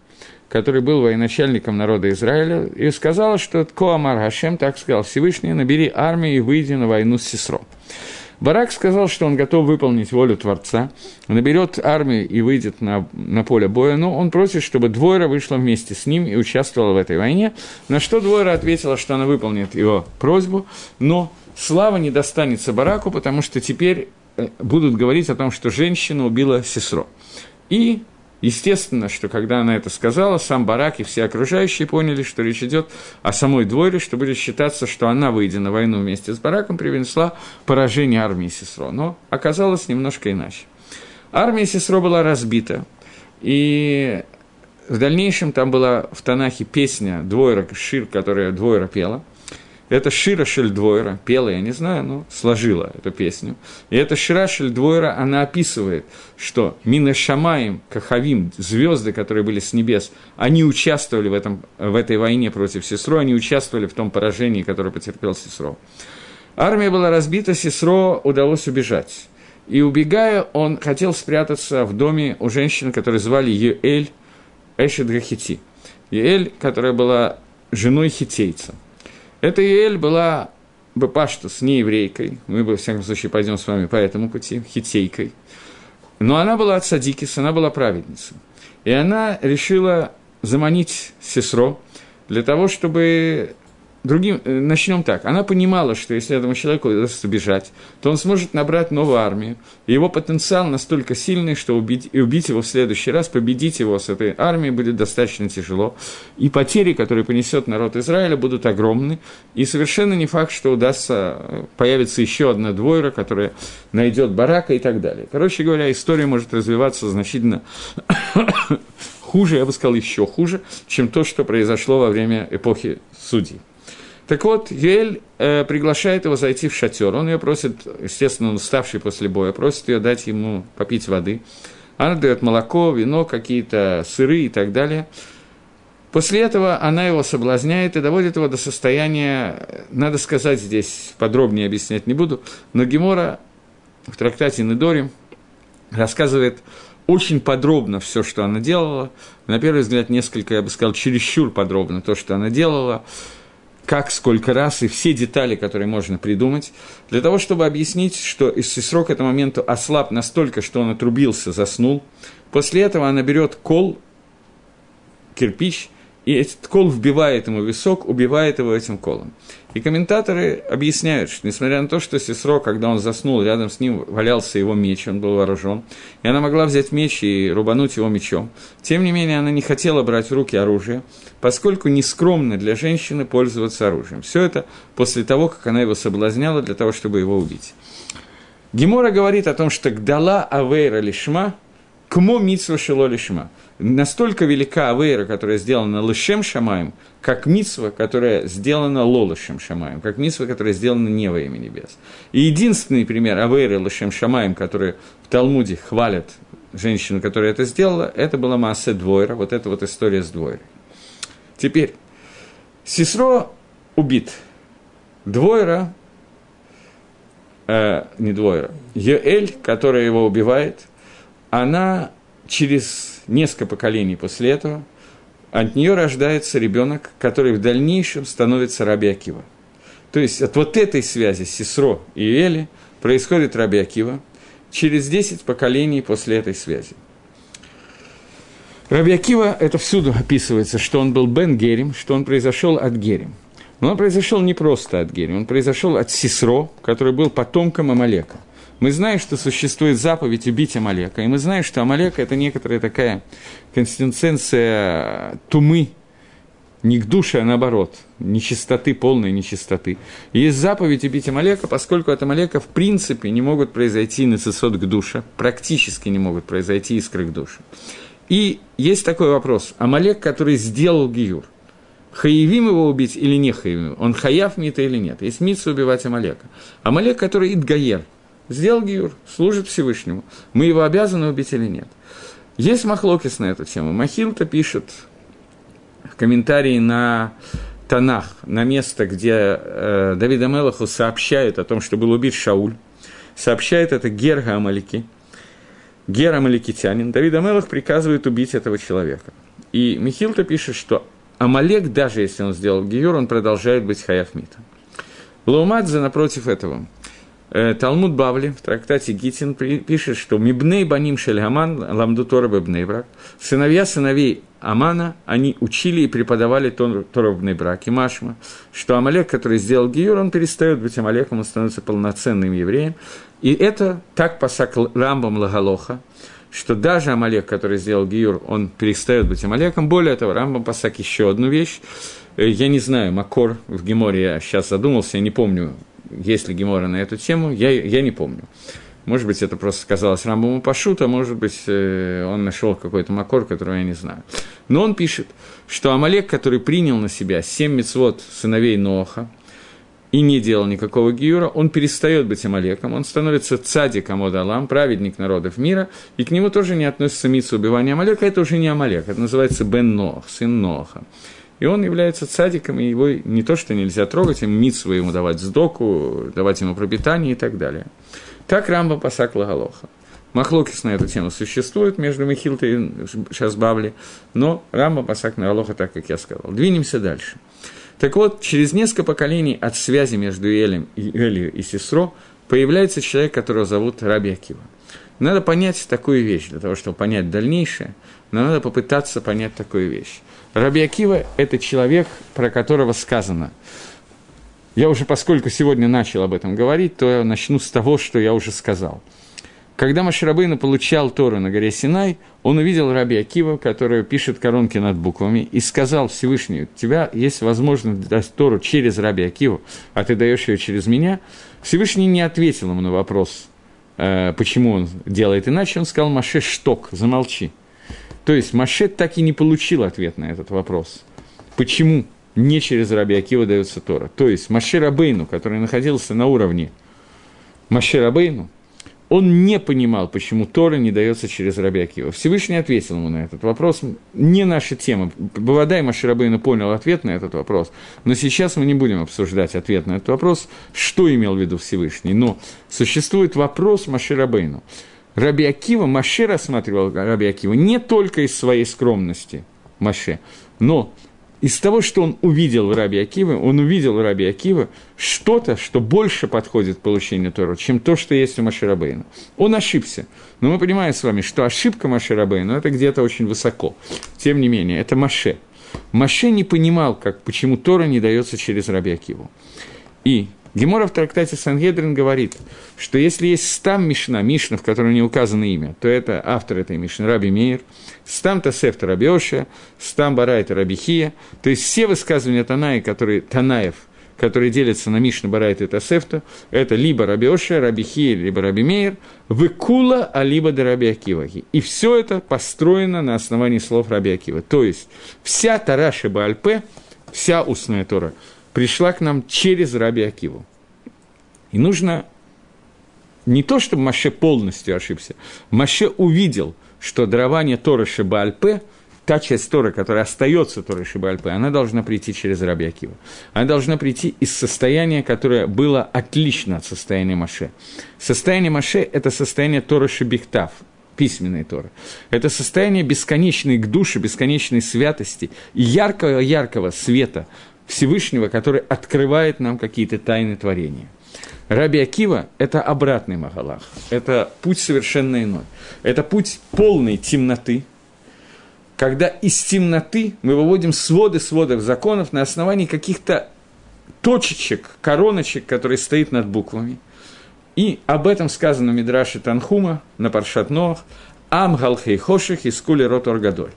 который был военачальником народа Израиля, и сказала, что Коамар Хашем так сказал, Всевышний, набери армию и выйди на войну с Сесро. Барак сказал, что он готов выполнить волю Творца, наберет армию и выйдет на, на поле боя, но он просит, чтобы Двойра вышла вместе с ним и участвовала в этой войне, на что Двойра ответила, что она выполнит его просьбу, но слава не достанется Бараку, потому что теперь э, будут говорить о том, что женщина убила Сесро. И Естественно, что когда она это сказала, сам Барак и все окружающие поняли, что речь идет о самой Двойре, что будет считаться, что она, выйдя на войну вместе с Бараком, принесла поражение армии Сесро. Но оказалось немножко иначе. Армия Сесро была разбита, и в дальнейшем там была в Танахе песня Двойра, Шир, которая Двойра пела – это Шира Шельдвойра, пела, я не знаю, но сложила эту песню. И эта Шира Шельдвойра, она описывает, что Мина Шамаем, Кахавим, звезды, которые были с небес, они участвовали в, этом, в этой войне против Сесро, они участвовали в том поражении, которое потерпел Сесро. Армия была разбита, Сесро удалось убежать. И убегая, он хотел спрятаться в доме у женщины, которую звали Юэль Эшет Гахити. Юэль, которая была женой хитейца. Эта Иэль была Бепаштус, не еврейкой, мы, во всяком случае, пойдем с вами по этому пути, хитейкой. Но она была от Садикис, она была праведницей. И она решила заманить Сесро для того, чтобы Другим, э, начнем так. Она понимала, что если этому человеку удастся бежать, то он сможет набрать новую армию. И его потенциал настолько сильный, что убить, и убить его в следующий раз, победить его с этой армией будет достаточно тяжело. И потери, которые понесет народ Израиля, будут огромны. И совершенно не факт, что удастся э, появиться еще одна двойра, которая найдет барака и так далее. Короче говоря, история может развиваться значительно хуже, я бы сказал, еще хуже, чем то, что произошло во время эпохи судей. Так вот, Юэль э, приглашает его зайти в шатер. Он ее просит, естественно, он уставший после боя, просит ее дать ему попить воды. Она дает молоко, вино, какие-то сыры и так далее. После этого она его соблазняет и доводит его до состояния, надо сказать здесь, подробнее объяснять не буду, но Гемора в трактате Недорим рассказывает очень подробно все, что она делала. На первый взгляд, несколько, я бы сказал, чересчур подробно то, что она делала как, сколько раз и все детали, которые можно придумать, для того, чтобы объяснить, что Исисро к этому моменту ослаб настолько, что он отрубился, заснул. После этого она берет кол, кирпич, и этот кол вбивает ему висок, убивает его этим колом. И комментаторы объясняют, что несмотря на то, что Сесро, когда он заснул, рядом с ним валялся его меч, он был вооружен, и она могла взять меч и рубануть его мечом, тем не менее она не хотела брать в руки оружие, поскольку нескромно для женщины пользоваться оружием. Все это после того, как она его соблазняла для того, чтобы его убить. Гемора говорит о том, что «гдала авейра лишма, кмо митсва шило лишма» настолько велика авейра, которая сделана лышем шамаем, как митсва, которая сделана лолышем шамаем, как митсва, которая сделана не во имя небес. И единственный пример авейры лышем шамаем, который в Талмуде хвалят женщину, которая это сделала, это была Маасе Двойра, вот эта вот история с Двойрой. Теперь, Сесро убит. Двойра, э, не Двойра, Йоэль, которая его убивает, она через несколько поколений после этого, от нее рождается ребенок, который в дальнейшем становится Раби Акива. То есть от вот этой связи Сесро и Эли происходит Раби Акива через 10 поколений после этой связи. Раби Акива, это всюду описывается, что он был Бен Герим, что он произошел от Герим. Но он произошел не просто от Герим, он произошел от Сесро, который был потомком Амалека – мы знаем, что существует заповедь убить Амалека, и мы знаем, что Амалека – это некоторая такая конституция тумы, не к душе, а наоборот, нечистоты, полной нечистоты. И есть заповедь убить Амалека, поскольку от Амалека в принципе не могут произойти нацисот к душе, практически не могут произойти искры к душе. И есть такой вопрос. Амалек, который сделал Гиюр, хаевим его убить или не хаевим? Он хаяв мита или нет? Есть митса убивать Амалека. Амалек, который идгаер, сделал гиюр, служит Всевышнему. Мы его обязаны убить или нет? Есть махлокис на эту тему. Махилта пишет в комментарии на Танах, на место, где э, Давида Мелаху сообщают о том, что был убит Шауль. Сообщает это Герга Амалики. Гер Амаликитянин. Давид Амелах приказывает убить этого человека. И Михилта пишет, что Амалек, даже если он сделал Гиюр, он продолжает быть Хаяфмитом. Лаумадзе напротив этого – Талмуд Бавли в трактате Гитин пишет, что «Мибней баним шельгаман ламду Тора бебнейбрак» сыновья сыновей Амана, они учили и преподавали Тору в Бнейбраке, Машма, что Амалек, который сделал Гиюр, он перестает быть Амалеком, он становится полноценным евреем. И это так посак Рамбам Лагалоха, что даже Амалек, который сделал Гиюр, он перестает быть Амалеком. Более того, Рамбам посак еще одну вещь. Э, я не знаю, Макор в Геморе, я сейчас задумался, я не помню, есть ли Гемора на эту тему, я, я не помню. Может быть, это просто сказалось Рамбаму Пашута, может быть, э, он нашел какой-то макор, которого я не знаю. Но он пишет, что Амалек, который принял на себя семь мецвод сыновей Ноха и не делал никакого гиюра, он перестает быть Амалеком, он становится цадиком Одалам, праведник народов мира, и к нему тоже не относится митсу убивания Амалека, это уже не Амалек, это называется Бен Нох, сын Ноха. И он является цадиком, и его не то, что нельзя трогать, им митсу ему давать сдоку, давать ему пропитание и так далее. Так Рамба Пасак Лагалоха. Махлокис на эту тему существует между Михилтой и Шасбавли, но Рамба Пасак Лагалоха, так как я сказал. Двинемся дальше. Так вот, через несколько поколений от связи между Элем и Элью и Сесро появляется человек, которого зовут Раби Акива. Надо понять такую вещь, для того, чтобы понять дальнейшее, но надо попытаться понять такую вещь. Раби Акива – это человек, про которого сказано – я уже, поскольку сегодня начал об этом говорить, то я начну с того, что я уже сказал. Когда Маширабейна получал Тору на горе Синай, он увидел Раби Акива, который пишет коронки над буквами, и сказал Всевышний, у тебя есть возможность дать Тору через Раби Акиву, а ты даешь ее через меня. Всевышний не ответил ему на вопрос, почему он делает иначе, он сказал, Маше, шток, замолчи. То есть Маше так и не получил ответ на этот вопрос. Почему не через Раби Акива дается Тора. То есть Маше Рабейну, который находился на уровне Маше Рабейну, он не понимал, почему Тора не дается через Раби Акива. Всевышний ответил ему на этот вопрос. Не наша тема. Бавадай Маширабейну понял ответ на этот вопрос, но сейчас мы не будем обсуждать ответ на этот вопрос, что имел в виду Всевышний. Но существует вопрос Маширабейну. Раби Акива, Маше рассматривал Раби Акива не только из своей скромности, Маше, но из того, что он увидел в Раби Акиве, он увидел в Раби Акиве что-то, что больше подходит получению Тора, чем то, что есть у Маширабейна. Он ошибся. Но мы понимаем с вами, что ошибка Маширабейна – это где-то очень высоко. Тем не менее, это Маше. Маше не понимал, как, почему Тора не дается через Раби Акиву. И Гемора в трактате Сангедрин говорит, что если есть стам Мишна, Мишна, в которой не указано имя, то это автор этой Мишны, Раби Мейер, стам Тасефта Раби Оша, стам Барайта Раби Хия, то есть все высказывания Танаи, которые, Танаев, которые делятся на Мишна, Барайта и Тасефта, это либо Раби Оша, Раби Хия, либо Раби Мейер, выкула, а либо до Раби Акивахи. И все это построено на основании слов Раби Акива. То есть вся Тараша Баальпе, вся устная Тора – пришла к нам через Раби Акиву. И нужно не то, чтобы Маше полностью ошибся, Маше увидел, что дарование Торы Шибальпе, та часть Торы, которая остается Торой Шибальпе, она должна прийти через Раби Акива. Она должна прийти из состояния, которое было отлично от состояния Маше. Состояние Маше – это состояние Торы Шибихтав, письменной Торы. Это состояние бесконечной к душе, бесконечной святости и яркого-яркого света Всевышнего, который открывает нам какие-то тайны творения. Раби Акива – это обратный Магалах, это путь совершенно иной. Это путь полной темноты, когда из темноты мы выводим своды сводов законов на основании каких-то точечек, короночек, которые стоят над буквами. И об этом сказано в Мидраше Танхума на Паршат Ноах, Ам Галхей Хоших и Скули Рот Оргадоль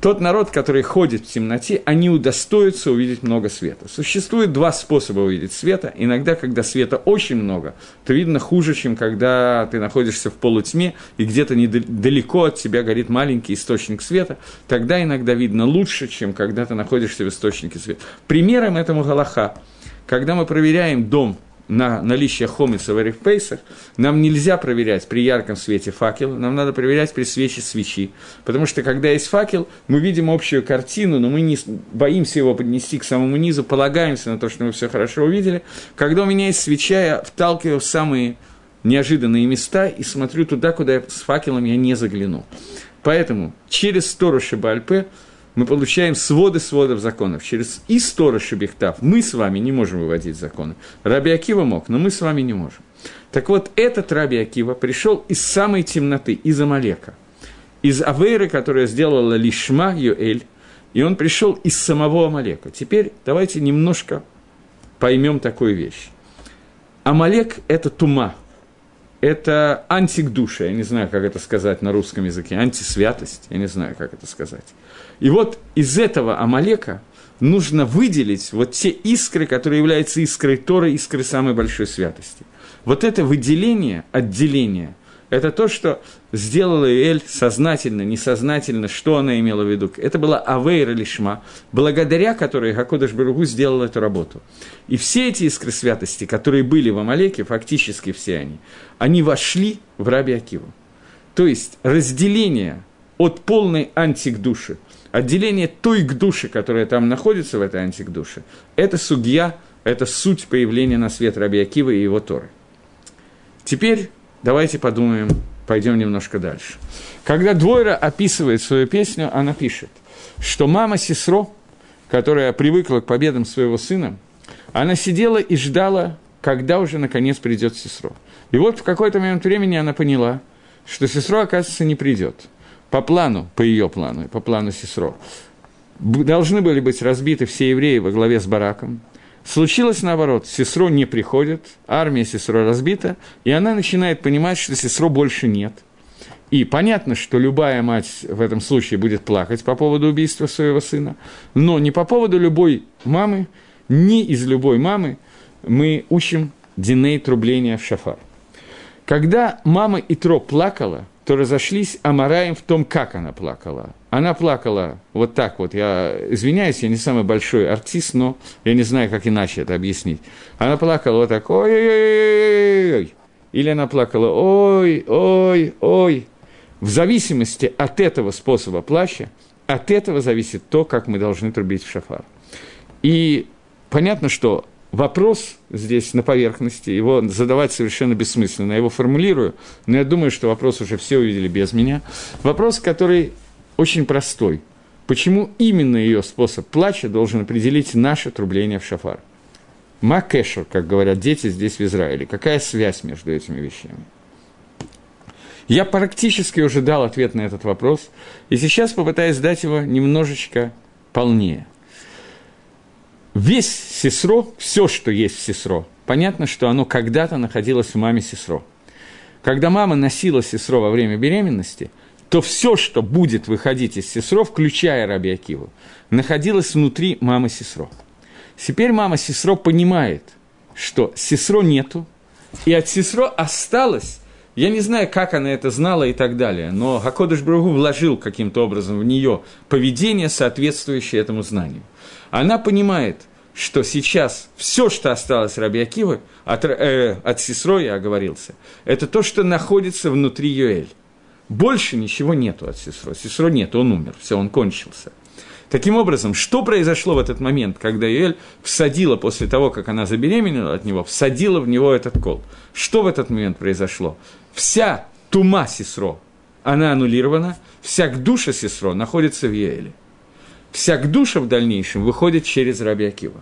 тот народ, который ходит в темноте, они удостоятся увидеть много света. Существует два способа увидеть света. Иногда, когда света очень много, то видно хуже, чем когда ты находишься в полутьме, и где-то недалеко от тебя горит маленький источник света. Тогда иногда видно лучше, чем когда ты находишься в источнике света. Примером этому Галаха. Когда мы проверяем дом на наличие хомиса в эрифпейсах, нам нельзя проверять при ярком свете факела, нам надо проверять при свече свечи. Потому что, когда есть факел, мы видим общую картину, но мы не боимся его поднести к самому низу, полагаемся на то, что мы все хорошо увидели. Когда у меня есть свеча, я вталкиваю в самые неожиданные места и смотрю туда, куда я с факелом я не загляну. Поэтому через Тору Шибальпе мы получаем своды сводов законов. Через Истора Шебехтав мы с вами не можем выводить законы. Раби Акива мог, но мы с вами не можем. Так вот, этот Раби Акива пришел из самой темноты, из Амалека, из Авейры, которая сделала Лишма Юэль, и он пришел из самого Амалека. Теперь давайте немножко поймем такую вещь. Амалек – это тума, это антик души, я не знаю, как это сказать на русском языке, антисвятость, я не знаю, как это сказать. И вот из этого Амалека нужно выделить вот те искры, которые являются искрой Торы, искрой самой большой святости. Вот это выделение, отделение, это то, что сделала Эль сознательно, несознательно, что она имела в виду. Это была Авейра Лишма, благодаря которой Гакодыш Баругу сделал эту работу. И все эти искры святости, которые были в Амалеке, фактически все они, они вошли в Раби Акиву. То есть разделение от полной антик души, отделение той к душе, которая там находится в этой антик душе, это судья, это суть появления на свет Раби Акива и его Торы. Теперь давайте подумаем, пойдем немножко дальше. Когда Двойра описывает свою песню, она пишет, что мама Сесро, которая привыкла к победам своего сына, она сидела и ждала, когда уже наконец придет Сесро. И вот в какой-то момент времени она поняла, что Сесро, оказывается, не придет. По плану, по ее плану, по плану Сесро, должны были быть разбиты все евреи во главе с Бараком, Случилось наоборот, Сесро не приходит, армия Сесро разбита, и она начинает понимать, что Сесро больше нет. И понятно, что любая мать в этом случае будет плакать по поводу убийства своего сына, но не по поводу любой мамы, не из любой мамы мы учим диней трубления в шафар. Когда мама Итро плакала, то разошлись Амараем в том, как она плакала. Она плакала вот так вот. Я извиняюсь, я не самый большой артист, но я не знаю, как иначе это объяснить. Она плакала вот так, ой-ой-ой-ой-ой. Или она плакала, ой, ой, ой. В зависимости от этого способа плача, от этого зависит то, как мы должны трубить в шафар. И понятно, что вопрос здесь на поверхности, его задавать совершенно бессмысленно. Я его формулирую, но я думаю, что вопрос уже все увидели без меня. Вопрос, который очень простой. Почему именно ее способ плача должен определить наше трубление в шафар? Макэшер, как говорят дети здесь в Израиле. Какая связь между этими вещами? Я практически уже дал ответ на этот вопрос, и сейчас попытаюсь дать его немножечко полнее – весь сесро, все, что есть в сесро, понятно, что оно когда-то находилось в маме сесро. Когда мама носила сесро во время беременности, то все, что будет выходить из сесро, включая Раби Акиву, находилось внутри мамы сесро. Теперь мама сесро понимает, что сесро нету, и от сесро осталось я не знаю, как она это знала и так далее, но Хакодыш Бругу вложил каким-то образом в нее поведение, соответствующее этому знанию она понимает, что сейчас все, что осталось Раби Акивы, от, э, от Сесро я оговорился, это то, что находится внутри Юэль. Больше ничего нету от Сесро. Сесро нет, он умер, все, он кончился. Таким образом, что произошло в этот момент, когда Юэль всадила после того, как она забеременела от него, всадила в него этот кол? Что в этот момент произошло? Вся тума Сесро, она аннулирована, вся душа Сесро находится в Юэле вся душа в дальнейшем выходит через Раби Акива.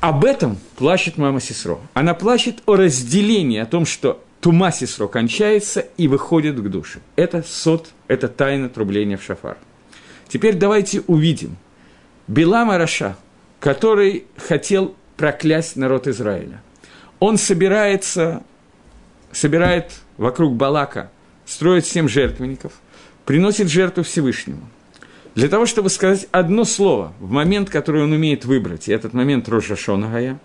Об этом плачет мама Сесро. Она плачет о разделении, о том, что тума Сесро кончается и выходит к душе. Это сот, это тайна трубления в шафар. Теперь давайте увидим. Белама Раша, который хотел проклясть народ Израиля. Он собирается, собирает вокруг Балака, строит семь жертвенников, приносит жертву Всевышнему. Для того, чтобы сказать одно слово в момент, который он умеет выбрать, и этот момент Рожашона Гая,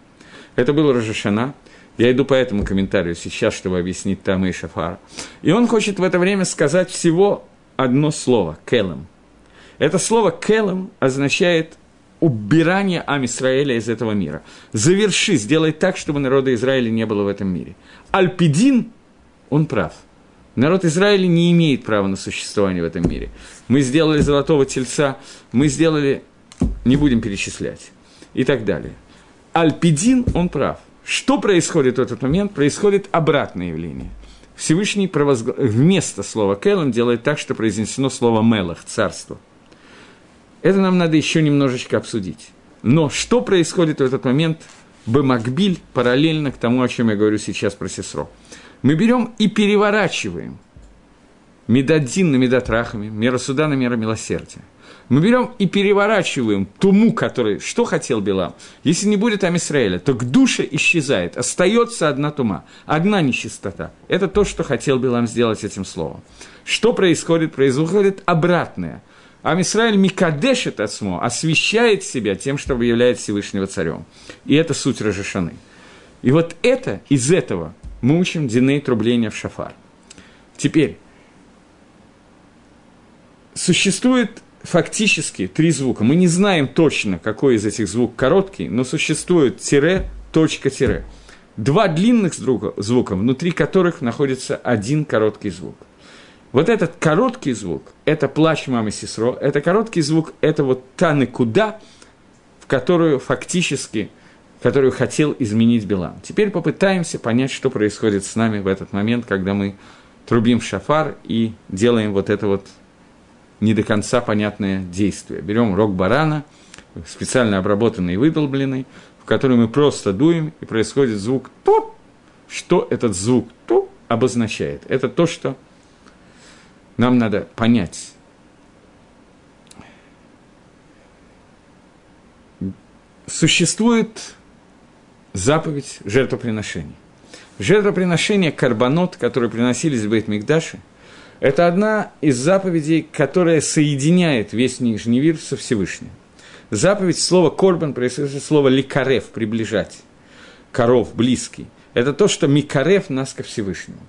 это был Рожашана, я иду по этому комментарию сейчас, чтобы объяснить Тама и Шафара. И он хочет в это время сказать всего одно слово – «келем». Это слово «келем» означает убирание Амисраэля из этого мира. Заверши, сделай так, чтобы народа Израиля не было в этом мире. Альпидин, он прав – Народ Израиля не имеет права на существование в этом мире. Мы сделали золотого тельца, мы сделали, не будем перечислять, и так далее. Альпидин, он прав. Что происходит в этот момент? Происходит обратное явление. Всевышний провозгла... вместо слова «келем» делает так, что произнесено слово «мелах» – «царство». Это нам надо еще немножечко обсудить. Но что происходит в этот момент бемакбиль, параллельно к тому, о чем я говорю сейчас про сестру. Мы берем и переворачиваем медадин на медатрахами, мера суда на мера милосердия. Мы берем и переворачиваем туму, который, что хотел Билам. Если не будет Амисраэля, то к душе исчезает, остается одна тума, одна нечистота. Это то, что хотел Билам сделать этим словом. Что происходит? Происходит обратное. Амисраэль Микадешет Ацмо освещает себя тем, что объявляет Всевышнего царем. И это суть Рожешаны. И вот это, из этого мы учим диней трубления в шафар. Теперь, существует фактически три звука. Мы не знаем точно, какой из этих звуков короткий, но существует тире, точка, тире. Два длинных звука, внутри которых находится один короткий звук. Вот этот короткий звук – это плач мамы Сесро, это короткий звук – это вот та куда, в которую фактически, которую хотел изменить Билам. Теперь попытаемся понять, что происходит с нами в этот момент, когда мы трубим шафар и делаем вот это вот не до конца понятное действие. Берем рог барана, специально обработанный и выдолбленный, в который мы просто дуем, и происходит звук «ту». Что этот звук «ту» обозначает? Это то, что нам надо понять. Существует заповедь жертвоприношений. Жертвоприношение карбонот, которые приносились в Бейт-Мигдаше – это одна из заповедей, которая соединяет весь Нижний мир со Всевышним. Заповедь, слово «корбан» происходит от слова «ликарев» – «приближать», «коров», «близкий». Это то, что «микарев» нас ко Всевышнему.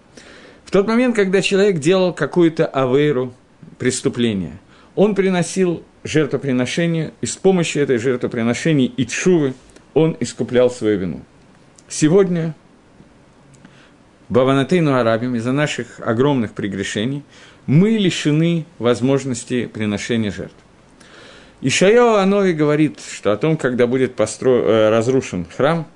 В тот момент, когда человек делал какую-то авейру, преступление, он приносил жертвоприношение, и с помощью этой жертвоприношения и чувы он искуплял свою вину. Сегодня Баванатейну Арабим, из-за наших огромных прегрешений, мы лишены возможности приношения жертв. Ишайо Анови говорит, что о том, когда будет постро... Э, разрушен храм,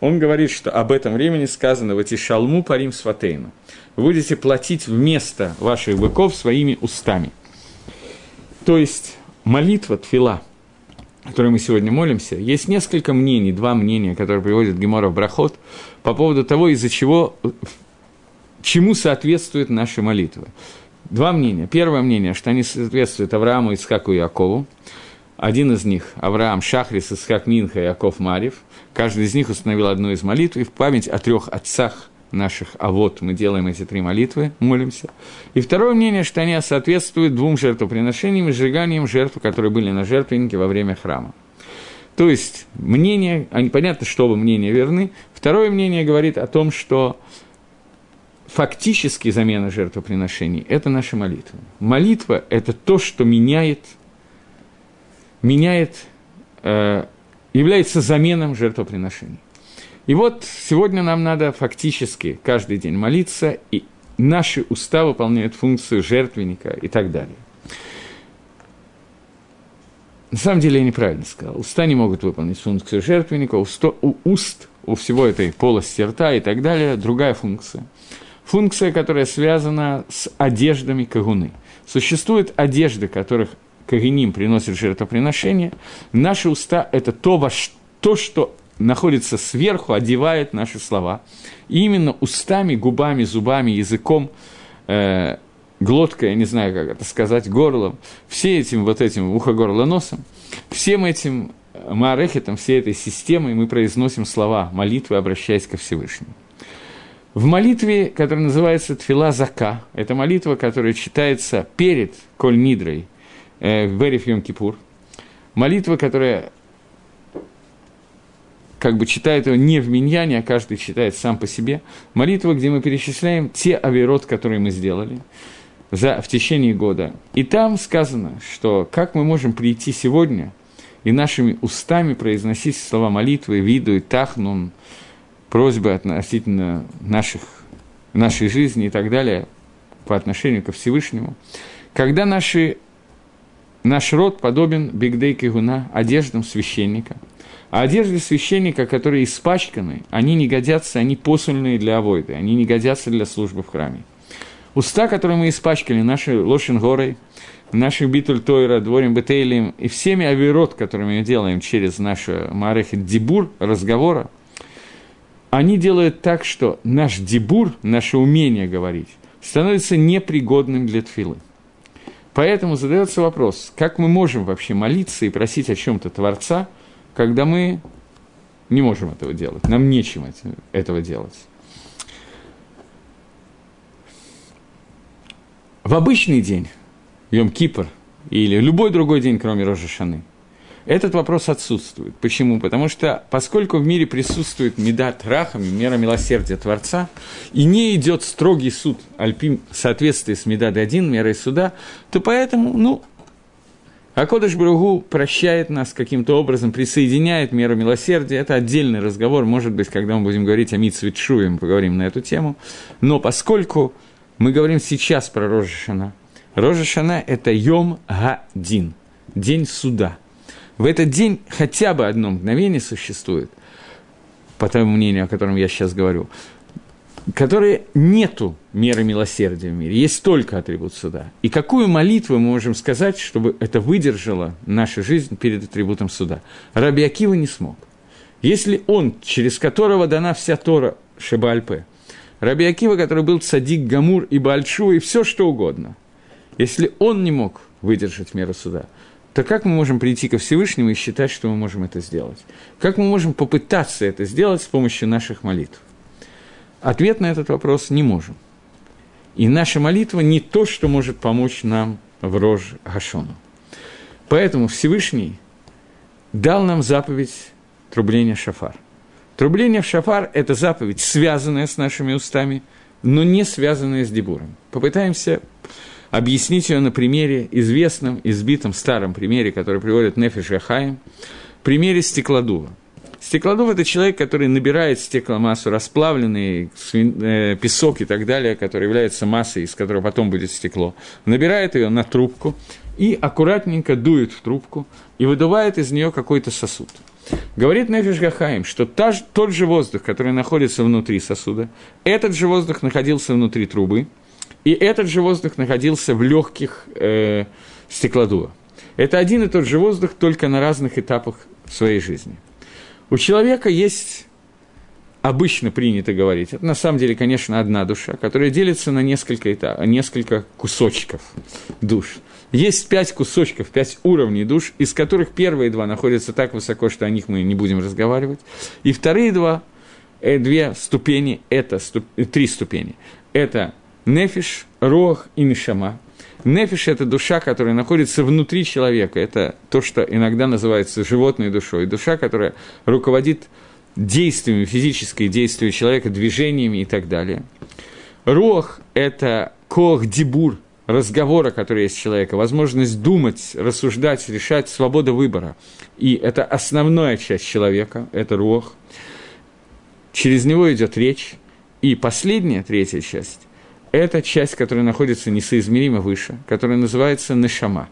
он говорит, что об этом времени сказано в эти шалму парим сватейну. Вы будете платить вместо ваших быков своими устами. То есть молитва, тфила, которой мы сегодня молимся, есть несколько мнений, два мнения, которые приводит Гемора в Брахот, по поводу того, из-за чего, чему соответствует наша молитва. Два мнения. Первое мнение, что они соответствуют Аврааму, Исхаку и Якову. Один из них – Авраам Шахрис, Исхак Минха Яков Марьев. Каждый из них установил одну из молитв, и в память о трех отцах наших а вот мы делаем эти три молитвы, молимся. И второе мнение, что они соответствуют двум жертвоприношениям и сжиганием жертв, которые были на жертвеннике во время храма. То есть мнение, а непонятно, что оба мнения верны. Второе мнение говорит о том, что фактически замена жертвоприношений – это наша молитва. Молитва – это то, что меняет, меняет, э, является заменом жертвоприношений. И вот сегодня нам надо фактически каждый день молиться, и наши уста выполняют функцию жертвенника и так далее. На самом деле я неправильно сказал. Уста не могут выполнить функцию жертвенника, у, у уст, у всего этой полости рта и так далее, другая функция. Функция, которая связана с одеждами кагуны. Существуют одежды, которых кагиним приносит жертвоприношение. Наши уста – это то, во, то, что находится сверху, одевает наши слова. И именно устами, губами, зубами, языком, э, глоткой, я не знаю, как это сказать, горлом, все этим вот этим ухо-горло-носом, всем этим маарехетом, всей этой системой мы произносим слова молитвы, обращаясь ко Всевышнему. В молитве, которая называется Тфила Зака, это молитва, которая читается перед Коль Нидрой э, в Йом Кипур, молитва, которая как бы читает его не в миньяне, а каждый читает сам по себе. Молитва, где мы перечисляем те авирот, которые мы сделали за, в течение года. И там сказано, что как мы можем прийти сегодня и нашими устами произносить слова молитвы, виду и тахнун, просьбы относительно наших, нашей жизни и так далее по отношению ко Всевышнему, когда наши, наш род подобен бигдей кигуна, одеждам священника – а одежды священника, которые испачканы, они не годятся, они посульные для авойды, они не годятся для службы в храме. Уста, которые мы испачкали, наши лошин горой, наши битуль тойра, дворим бетейлем и всеми авирот, которые мы делаем через нашу марехет дебур, разговора, они делают так, что наш дебур, наше умение говорить, становится непригодным для тфилы. Поэтому задается вопрос, как мы можем вообще молиться и просить о чем-то Творца, когда мы не можем этого делать, нам нечем этого делать. В обычный день, Йом Кипр, или любой другой день, кроме Рожа Шаны, этот вопрос отсутствует. Почему? Потому что, поскольку в мире присутствует медат рахами, мера милосердия Творца, и не идет строгий суд альпим в соответствии с медадой один, мерой суда, то поэтому, ну, Акодыш Бругу прощает нас каким-то образом, присоединяет меру милосердия. Это отдельный разговор, может быть, когда мы будем говорить о Митсвитшуе, мы поговорим на эту тему. Но поскольку мы говорим сейчас про Рожешана, Рожешана – это Йом Гадин, день суда. В этот день хотя бы одно мгновение существует, по тому мнению, о котором я сейчас говорю, которые нету меры милосердия в мире, есть только атрибут суда. И какую молитву мы можем сказать, чтобы это выдержало нашу жизнь перед атрибутом суда? Раби Акива не смог. Если он, через которого дана вся Тора Шебальпе, Раби Акива, который был садик Гамур и Бальшу, и все что угодно, если он не мог выдержать меру суда, то как мы можем прийти ко Всевышнему и считать, что мы можем это сделать? Как мы можем попытаться это сделать с помощью наших молитв? Ответ на этот вопрос не можем. И наша молитва не то, что может помочь нам в рожь Гашону. Поэтому Всевышний дал нам заповедь трубления шафар. Трубление в шафар – это заповедь, связанная с нашими устами, но не связанная с дебуром. Попытаемся объяснить ее на примере, известном, избитом, старом примере, который приводит Нефиш Гахаим, примере стеклодува – Стеклодув – это человек, который набирает стекломассу, расплавленный э, песок и так далее, который является массой, из которой потом будет стекло. Набирает ее на трубку и аккуратненько дует в трубку и выдувает из нее какой-то сосуд. Говорит Нефиш Гахаим, что та, тот же воздух, который находится внутри сосуда, этот же воздух находился внутри трубы, и этот же воздух находился в легких э, стеклодува. Это один и тот же воздух, только на разных этапах своей жизни – у человека есть, обычно принято говорить, это на самом деле, конечно, одна душа, которая делится на несколько, этап, несколько кусочков душ. Есть пять кусочков, пять уровней душ, из которых первые два находятся так высоко, что о них мы не будем разговаривать, и вторые два, э, две ступени, это ступ, три ступени. Это нефиш, рох и нишама – Нефиш – это душа, которая находится внутри человека. Это то, что иногда называется животной душой. Душа, которая руководит действиями, физические действия человека, движениями и так далее. Рох – это кох дебур, разговора, который есть у человека, возможность думать, рассуждать, решать, свобода выбора. И это основная часть человека, это рох. Через него идет речь. И последняя, третья часть это часть, которая находится несоизмеримо выше, которая называется «нешама».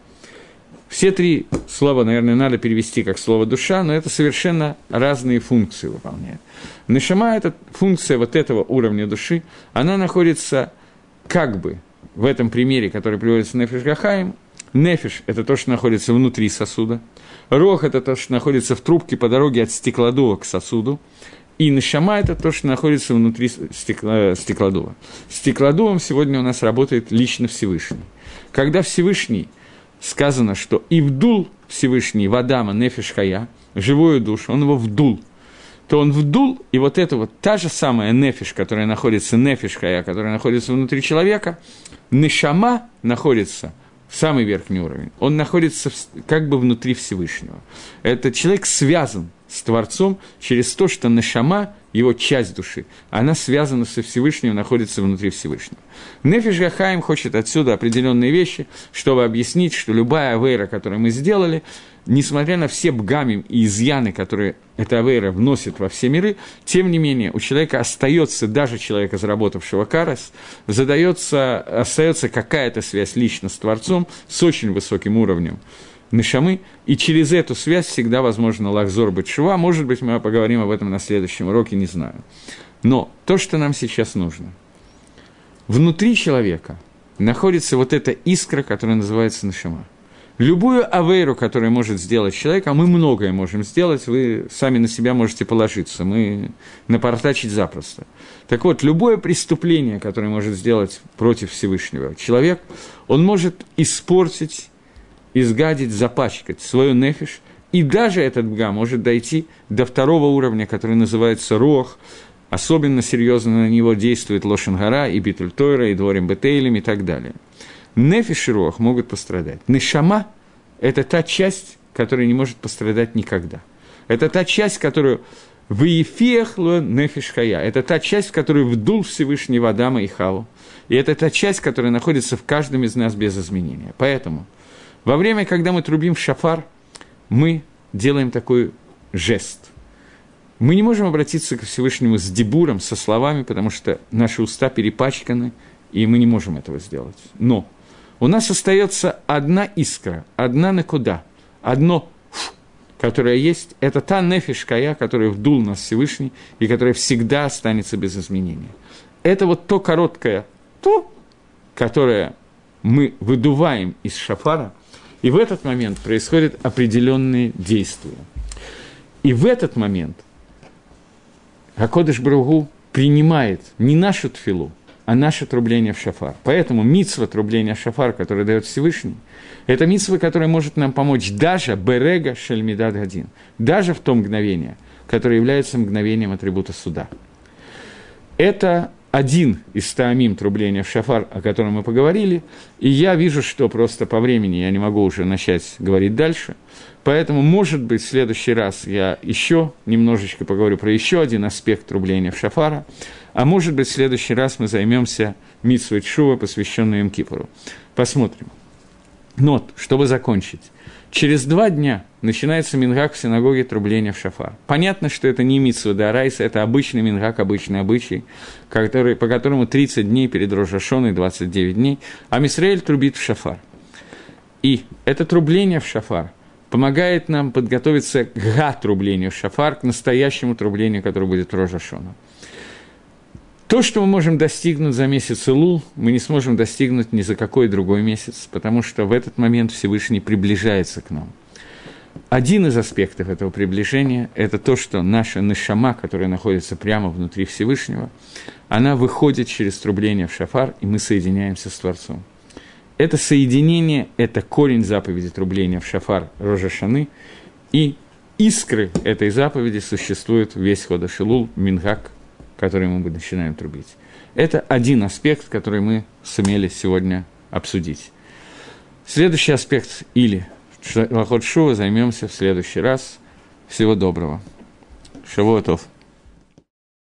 Все три слова, наверное, надо перевести как слово «душа», но это совершенно разные функции выполняет. Нешама – это функция вот этого уровня души, она находится как бы в этом примере, который приводится Нефиш Гахаем, Нефиш – это то, что находится внутри сосуда. Рох – это то, что находится в трубке по дороге от стеклодува к сосуду. И нишама – это то, что находится внутри стекла, стеклодува. Стеклодувом сегодня у нас работает лично Всевышний. Когда Всевышний сказано, что и вдул Всевышний в Адама Нефиш Хая, живую душу, он его вдул, то он вдул, и вот это вот та же самая нефиш, которая находится, нефиш хая, которая находится внутри человека, нишама находится в самый верхний уровень, он находится как бы внутри Всевышнего. Этот человек связан с Творцом через то, что Нашама, его часть души, она связана со Всевышним, находится внутри Всевышнего. Нефиш Гахаим хочет отсюда определенные вещи, чтобы объяснить, что любая авейра, которую мы сделали, несмотря на все бгами и изъяны, которые эта авейра вносит во все миры, тем не менее у человека остается, даже человека, заработавшего карас, задается, остается какая-то связь лично с Творцом с очень высоким уровнем Нишамы, и через эту связь всегда возможно лахзор бетшува. Может быть, мы поговорим об этом на следующем уроке, не знаю. Но то, что нам сейчас нужно, внутри человека находится вот эта искра, которая называется Нишама. Любую авейру, которую может сделать человек, а мы многое можем сделать, вы сами на себя можете положиться, мы напортачить запросто. Так вот, любое преступление, которое может сделать против Всевышнего человек, он может испортить, изгадить, запачкать свою нефиш, и даже этот бга может дойти до второго уровня, который называется рох, особенно серьезно на него действует Лошенгара и Битультойра, и Дворим Бетейлем и так далее – Нефиш и Руах могут пострадать. Нешама – это та часть, которая не может пострадать никогда. Это та часть, которую в Ефехло Нефиш Хая. Это та часть, в которую вдул Всевышний Адама и Хаву. И это та часть, которая находится в каждом из нас без изменения. Поэтому во время, когда мы трубим в шафар, мы делаем такой жест. Мы не можем обратиться к Всевышнему с дебуром, со словами, потому что наши уста перепачканы, и мы не можем этого сделать. Но у нас остается одна искра, одна накуда, одно фу, которое есть, это та нефишкая, которая вдул нас Всевышний и которая всегда останется без изменения. Это вот то короткое то, которое мы выдуваем из шафара, и в этот момент происходят определенные действия. И в этот момент Акодыш Бругу принимает не нашу тфилу, а наше трубление в шафар. Поэтому митсва трубления в шафар, которое дает Всевышний, это митсва, которая может нам помочь даже берега шельмидад гадин, даже в то мгновение, которое является мгновением атрибута суда. Это один из таамим трубления в шафар, о котором мы поговорили, и я вижу, что просто по времени я не могу уже начать говорить дальше, поэтому, может быть, в следующий раз я еще немножечко поговорю про еще один аспект трубления в шафара, а может быть, в следующий раз мы займемся Митсвой Шува, посвященной им Кипру. Посмотрим. Нот, чтобы закончить. Через два дня начинается мингак в синагоге трубления в шафар. Понятно, что это не митсва Дарайса, это обычный мингак, обычный обычай, который, по которому 30 дней перед Рожашоной, 29 дней, а Мисраэль трубит в шафар. И это трубление в шафар помогает нам подготовиться к га-трублению в шафар, к настоящему трублению, которое будет в Рожашону. То, что мы можем достигнуть за месяц Илул, мы не сможем достигнуть ни за какой другой месяц, потому что в этот момент Всевышний приближается к нам. Один из аспектов этого приближения – это то, что наша нишама, которая находится прямо внутри Всевышнего, она выходит через трубление в шафар, и мы соединяемся с Творцом. Это соединение – это корень заповеди трубления в шафар Рожашаны, и искры этой заповеди существуют весь Ходашилул, Мингак, который мы начинаем трубить. Это один аспект, который мы сумели сегодня обсудить. Следующий аспект или Лохот Шува займемся в следующий раз. Всего доброго. Шавуатов.